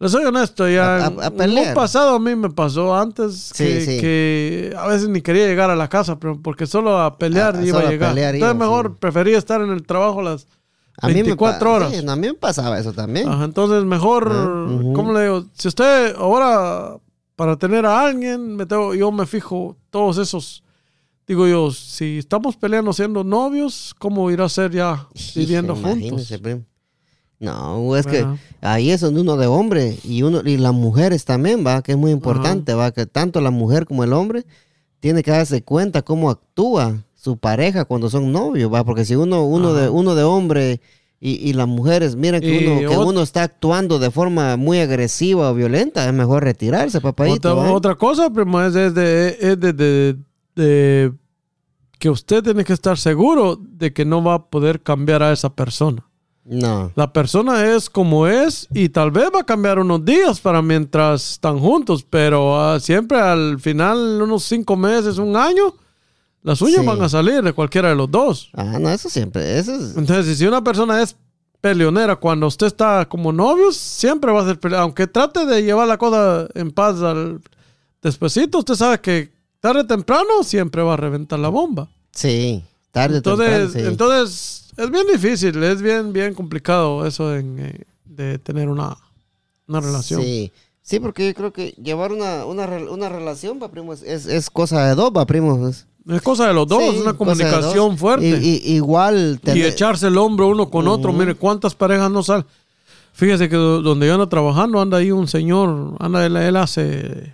le soy honesto, ya A- a- a un pasado a mí me pasó antes Sí, que, sí. que a veces ni quería llegar a la casa, pero porque solo a pelear A- iba a a llegar. pelear Entonces mejor prefería estar en el trabajo las a mí me 24 pa- horas. sí, a mí me pasaba eso también. Ajá, entonces mejor, Ah, ujú. ¿cómo le digo? Si usted ahora, para tener a alguien, me tengo, yo me fijo todos esos, digo yo, si estamos peleando siendo novios, ¿cómo irá a ser ya viviendo juntos? primo. No, es que ahí es donde uno de hombre y uno y las mujeres también, va, que es muy importante, va, que tanto la mujer como el hombre tiene que darse cuenta cómo actúa su pareja cuando son novios, va, porque si uno uno de uno de hombre y, y las mujeres miran que Y uno que uno está actuando de forma muy agresiva o violenta, es mejor retirarse, papadito. Otra, otra cosa, primo, es, es de, es de- de- de que usted tiene que estar seguro de que no va a poder cambiar a esa persona. No. La persona es como es y tal vez va a cambiar unos días para mientras están juntos, pero ah, siempre al final, unos cinco meses, un año, las uñas Sí. van a salir de cualquiera de los dos. Ah, no, eso siempre, eso es Entonces, si una persona es peleonera cuando usted está como novios, siempre va a ser peleonera. Aunque trate de llevar la cosa en paz al despuesito, usted sabe que tarde o temprano siempre va a reventar la bomba. sí, tarde o Entonces, temprano, sí. entonces es bien difícil, es bien, bien complicado eso en, eh, de tener una, una relación. Sí. Sí, porque yo creo que llevar una, una, una relación, va, primo, es, es, es cosa de dos, va, primo. Es, Es cosa de los dos, sí, es una comunicación dos. fuerte. Y, y- igual. y echarse el hombro uno con otro. Mire, ¿cuántas parejas no salen? Fíjese que do- donde yo ando trabajando, anda ahí un señor, anda él, él hace,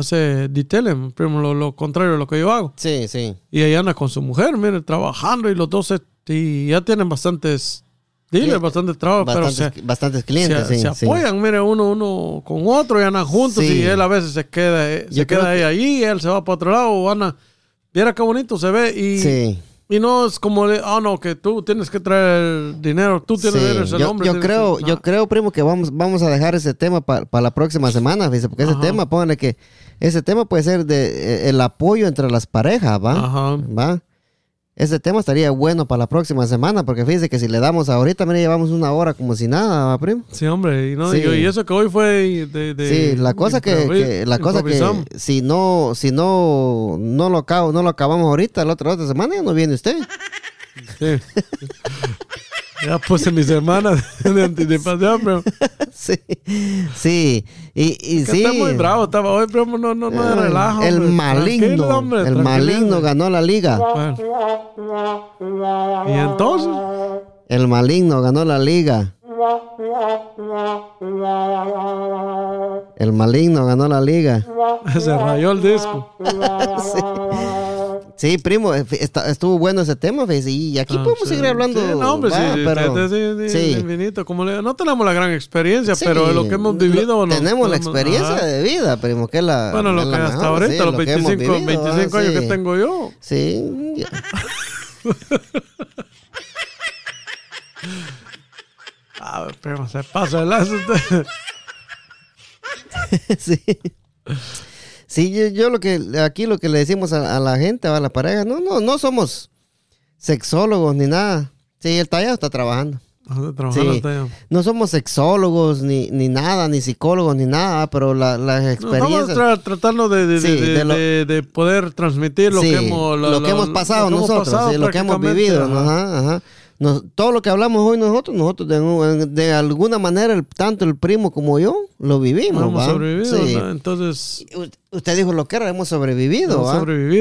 hace detailing, primo, lo, lo contrario de lo que yo hago. Sí, sí. Y ahí anda con su mujer, mire, trabajando y los dos se- y ya tienen bastantes dealers, bastantes trabajos, pero Bastantes, se, bastantes clientes, se, sí. se sí. apoyan, mire, uno, uno con otro y andan juntos Sí. y él a veces se queda, eh, se Yo queda que- ahí allí, él se va para otro lado, o anda, viera qué bonito se ve y, Sí. Y no es como, ah, no, que tú tienes que traer el dinero, tú tienes Sí, eres el yo, hombre. yo creo, que- yo creo, primo, que vamos, vamos a dejar ese tema para la próxima semana, fíjese, porque ese tema, póngale que ese tema puede ser de eh, el apoyo entre las parejas, ¿va? Ajá. ¿Va? Ese tema estaría bueno para la próxima semana, porque fíjese que si le damos ahorita, mire, llevamos una hora como si nada, ¿va, primo? Sí, hombre, y, no, Sí. y, eso que hoy fue de... de- sí, la cosa que, la cosa que si no, si no, no lo acabo, no lo acabamos ahorita, la otra, la otra semana ya no viene usted. Sí. *laughs* ya puse mi semana *laughs* de anticipación, pero... *laughs* sí, sí, y, sí. está muy bravo, estaba hoy, pero no, no, no de Ay, relajo. el hombre. maligno, hombre, el tranquilo. maligno ganó la liga. Bueno. Y entonces, El maligno ganó la liga. El maligno ganó la liga. *laughs* se rayó el disco. Sí, primo, eh, estuvo bueno ese tema, fíjese, y aquí Ah, podemos sí. seguir hablando. Sí, no, hombre, sí, pero- sí, sí, sí. infinito. Como le- no tenemos la gran experiencia, Sí, pero lo que hemos vivido. lo- tenemos la experiencia ajá. de vida, primo, que es la. Bueno, lo que hasta mejor, ahorita, sí, los lo que hemos 25, vivido, 25 ah, años sí. que tengo yo. Sí, *laughs* ya. Ah, pero se pasa el lazo *laughs* sí. *laughs* Sí, yo, yo lo que aquí lo que le decimos a, a la gente, a la pareja, no, no, no somos sexólogos ni nada. Sí, el tallado está trabajando. Sí. No somos sexólogos ni, ni nada, ni psicólogos ni nada, pero la- las No, experiencias. Estamos tra- tratando de, de, Sí, de- de lo- de- de poder transmitir lo Sí, que hemos, lo que hemos pasado lo que hemos nosotros, pasado lo que hemos vivido. Ajá, ajá. Nos- todo lo que hablamos hoy nosotros, nosotros de, de alguna manera, el- tanto el primo como yo, lo vivimos. hemos sobrevivido, Sí. ¿no? entonces Usted dijo lo que era, hemos sobrevivido. hemos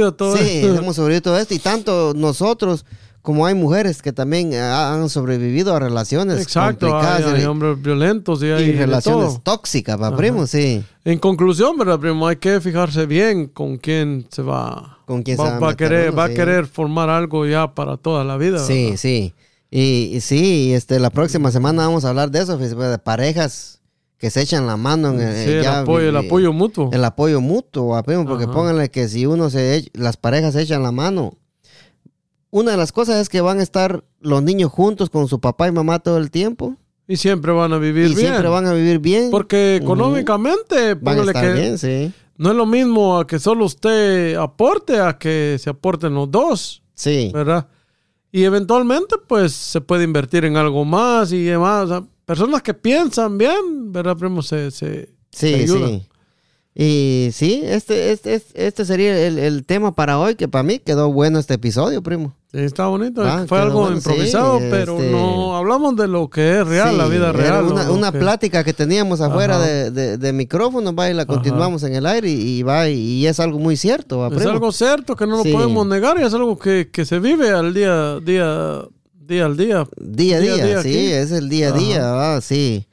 ¿va? todo sí, esto. *laughs* hemos sobrevivido todo esto. Y tanto nosotros como hay mujeres que también ah, han sobrevivido a relaciones Exacto, complicadas hay y- hombres violentos y hay y relaciones todo. tóxicas, ¿va, primo? Sí. En conclusión, ¿verdad, primo? Hay que fijarse bien con quién se va, Con quién va, se va a va a meter querer, uno, va sí. a querer formar algo ya para toda la vida. Sí, ¿verdad? sí. Y, y sí, este, la próxima semana vamos a hablar de eso, de parejas que se echan la mano en Sí, el, ya apoyo, el vi- apoyo mutuo. el apoyo mutuo, ¿va, primo? porque Ajá. pónganle que si uno se ech- las parejas se echan la mano, una de las cosas es que van a estar los niños juntos con su papá y mamá todo el tiempo y siempre van a vivir y bien. siempre van a vivir bien. Porque económicamente, póngale estar que bien, sí. no es lo mismo a que solo usted aporte a que se aporten los dos, Sí. ¿verdad? Y eventualmente, pues, se puede invertir en algo más y demás. O sea, personas que piensan bien, ¿verdad, primo? Se, se, Sí, sí. Y sí, este, este, este, este sería el, el tema para hoy, que para mí quedó bueno este episodio, primo. Sí, está bonito. Ah, Fue algo bueno, improvisado, sí, pero este- no hablamos de lo que es real, la vida real. Una, que- plática que teníamos afuera de, de, de micrófono, va, y la continuamos en el aire y, y va, y, y es algo muy cierto, va, Es algo cierto que no lo podemos negar y es algo que, que se vive al día, día, día al día. Día a día día, a día sí, aquí. es el día a día, va, sí.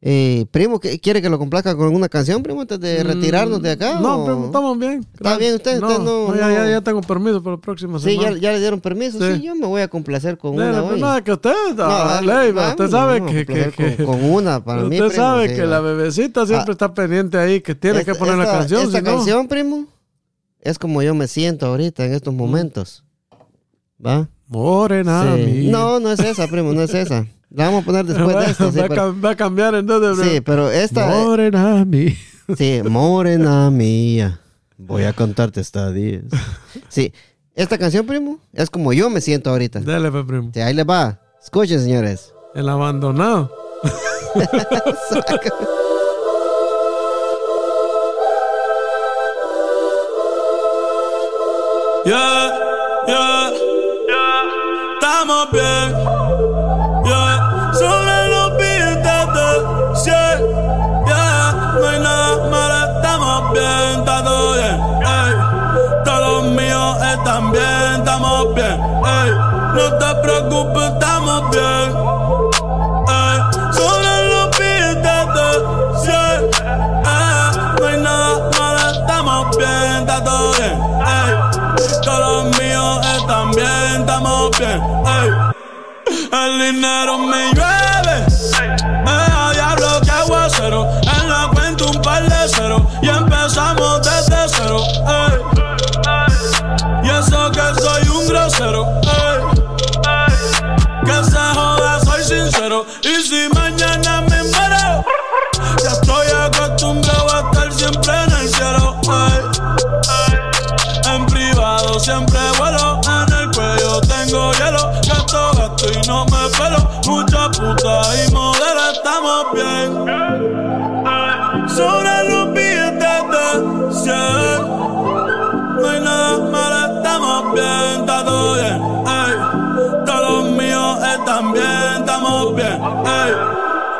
Eh, primo, ¿qué- ¿quiere que lo complazca con alguna canción, primo, antes de retirarnos de acá? Mm, No, o- pero estamos bien. ¿Está bien usted? No, Usted no- ya, no- ya, ya tengo permiso para la próxima Sí, ya, semana. ya le dieron permiso. Sí. Sí. yo me voy a complacer con Dele, una pues hoy. nada, que usted, ah, ley, vamos, usted sabe que, que, complacer que- con, con una para mí, usted primo, sabe sí, que va. la bebecita siempre Ah. está pendiente ahí, que tiene que poner la canción. Esta si no- canción, primo, es como yo me siento ahorita en estos momentos. ¿Va? Morena, Sí. No, no es esa, primo, no es esa. *laughs* La vamos a poner *laughs* después va, de esta. Sí, va a pero, va a cambiar entonces. sí, pero esta. Morena, mía. Sí, morena mía. Voy a contarte esta 10. *laughs* Sí, esta canción, primo, es como yo me siento ahorita. Dale, pues, primo. Sí, ahí les va. Escuchen, señores. El abandonado. *laughs* Yeah, yeah, Estamos bien. No te preocupes, estamos bien. Ey, sobre los pies de. Ey, no hay nada malo, estamos bien, está todo bien. Todos los míos están bien, estamos bien. El dinero me llueve. Eh, a diablo que aguacero. En la cuenta un par de cero. Y empezamos desde cero. Y eso que soy un grosero. Y si mañana me muero, ya estoy acostumbrado a estar siempre en el cielo. ey. En privado siempre vuelo. En el cuello tengo hielo. Gasto, gasto y no me pelo. Mucha puta y modelo, estamos bien.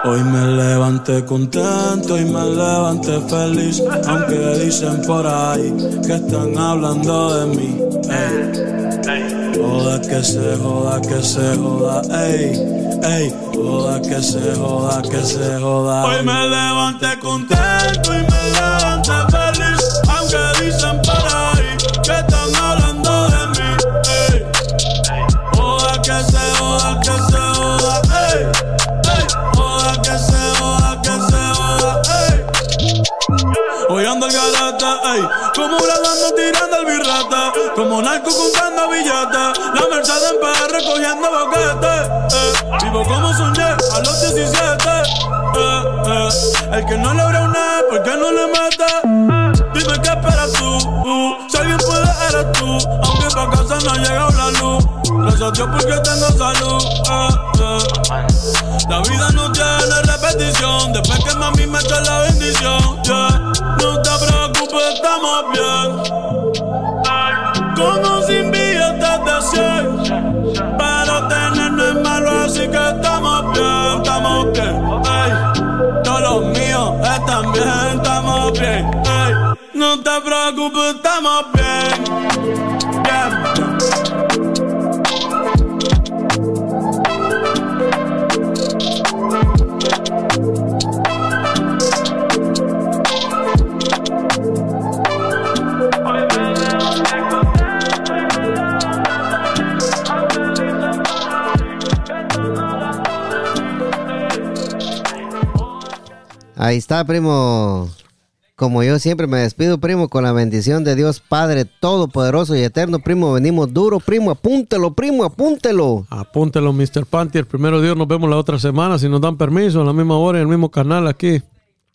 Hoy me levanté contento y me levanté feliz. Aunque dicen por ahí que están hablando de mí. Ey. Joda que se joda, que se joda, ey, ey. Joda que se joda, que se joda. Hoy me levanté contento y me levanté Como grabando tirando el birrata. Como narco contando billetes. La Mercedes en PR recogiendo boquetes. Eh. Vivo como soñé a los 17. Eh, eh. El que no logra una, ¿por qué no le mete? Dime qué esperas tú. Si alguien puede, eres tú. Aunque pa' casa no ha llegado la luz. Gracias a Dios porque tengo salud. Eh, eh. La vida no tiene repetición. Después que mami me echa la bendición. No te preocupes, estamos bien. Con o sin billetes de 100. Pero tener no es malo, así que estamos bien, estamos bien. Ey. Todos los míos están bien. No te preocupes, estamos bien. Bien. Ahí está, primo. Como yo siempre me despido, primo, con la bendición de Dios Padre Todopoderoso y Eterno, primo. Venimos duro, primo. Apúntelo, primo, apúntelo. Apúntelo, Mr. Panty. El primero Dios nos vemos la otra semana. Si nos dan permiso, a la misma hora, en el mismo canal aquí.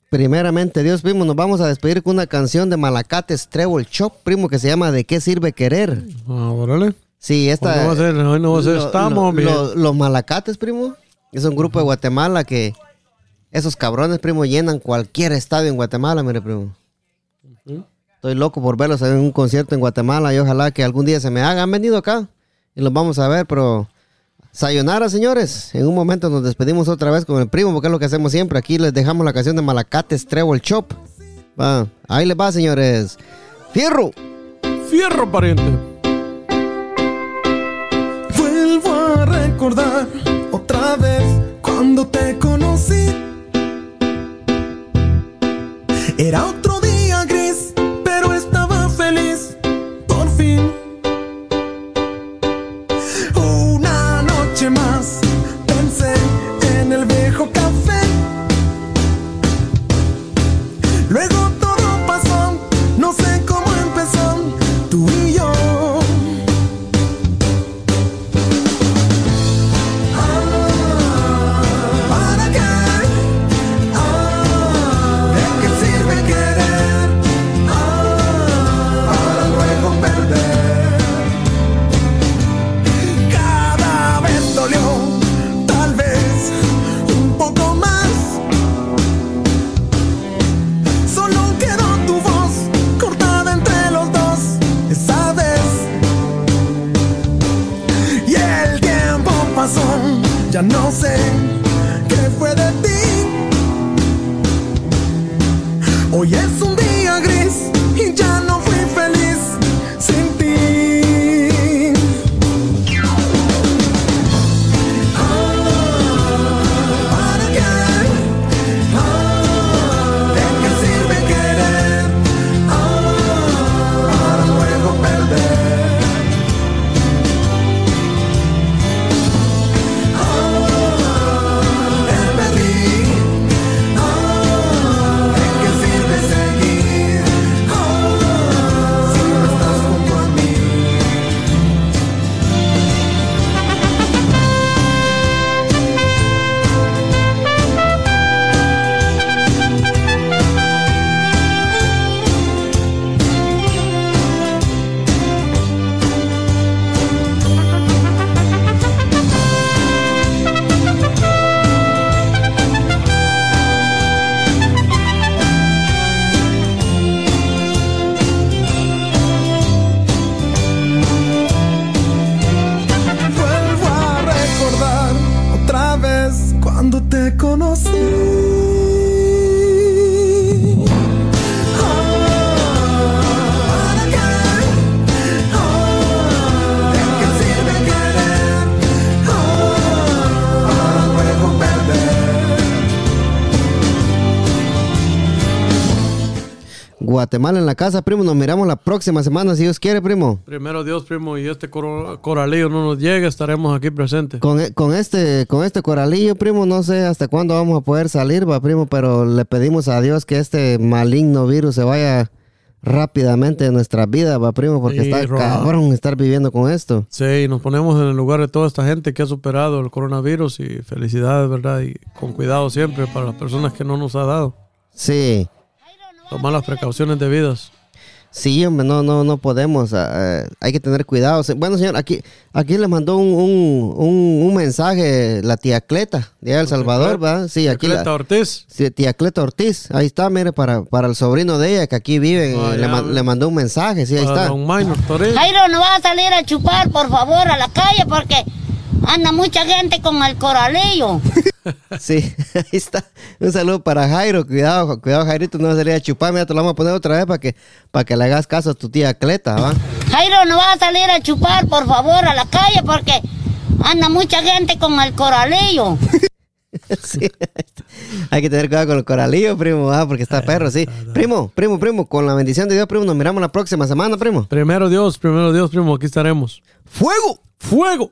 Primeramente, Dios, primo, nos vamos a despedir con una canción de Malacates Treble Shop, primo, que se llama ¿De qué sirve querer? Ah, órale. Sí, esta. Hoy no va a ser, hoy no va a ser. lo- Estamos lo- bien. lo- los Malacates, primo, es un grupo de Guatemala que esos cabrones, primo, llenan cualquier estadio en Guatemala, mire, primo. Estoy loco por verlos en un concierto en Guatemala y ojalá que algún día se me haga. Han venido acá y los vamos a ver, pero sayonara, señores. En un momento nos despedimos otra vez con el primo, porque es lo que hacemos siempre. Aquí les dejamos la canción de Malacates Treble Shop. Va, ahí les va, señores. ¡Fierro! Fierro, pariente. Vuelvo a recordar otra vez cuando te conocí. Era otro día Guatemala en la casa, primo. Nos miramos la próxima semana, si Dios quiere, primo. Primero Dios, primo, y este coralillo no nos llegue, estaremos aquí presentes. Con, e- con este con este coralillo, primo, no sé hasta cuándo vamos a poder salir, va, primo, pero le pedimos a Dios que este maligno virus se vaya rápidamente de nuestra vida, va, primo, porque Sí, está Roa. cabrón estar viviendo con esto. Sí, nos ponemos en el lugar de toda esta gente que ha superado el coronavirus y felicidades, ¿verdad? Y con cuidado siempre para las personas que no nos ha dado. Sí. Tomar las precauciones debidas. Sí, hombre, no, no, no podemos. ah, ah, hay que tener cuidado. Bueno, señor, aquí, aquí le mandó un, un, un- un mensaje la tía Cleta de El Salvador, ¿va? Sí, aquí la, Cleta Ortiz. sí, tía Cleta Ortiz. Ahí está, mire, para, para el sobrino de ella que aquí vive. Ah, eh, le, man- mandó un mensaje, sí, ahí Para está. Don Minor Torres. Jairo, no va a salir a chupar, por favor, a la calle porque anda mucha gente con el coralillo. *laughs* Sí, *laughs* ahí está. Un saludo para Jairo. Cuidado, cuidado, Jairito, no va a salir a chupar. Mira, te lo vamos a poner otra vez para que, para que le hagas caso a tu tía Cleta, ¿va? Jairo, no va a salir a chupar, por favor, a la calle porque anda mucha gente con el coralillo. *laughs* Sí. Hay que tener cuidado con el coralillo, primo, ¿va? Porque está perro, sí. Primo, primo, primo, con la bendición de Dios, primo, nos miramos la próxima semana, primo. Primero Dios, primero Dios, primo, aquí estaremos. ¡Fuego! ¡Fuego!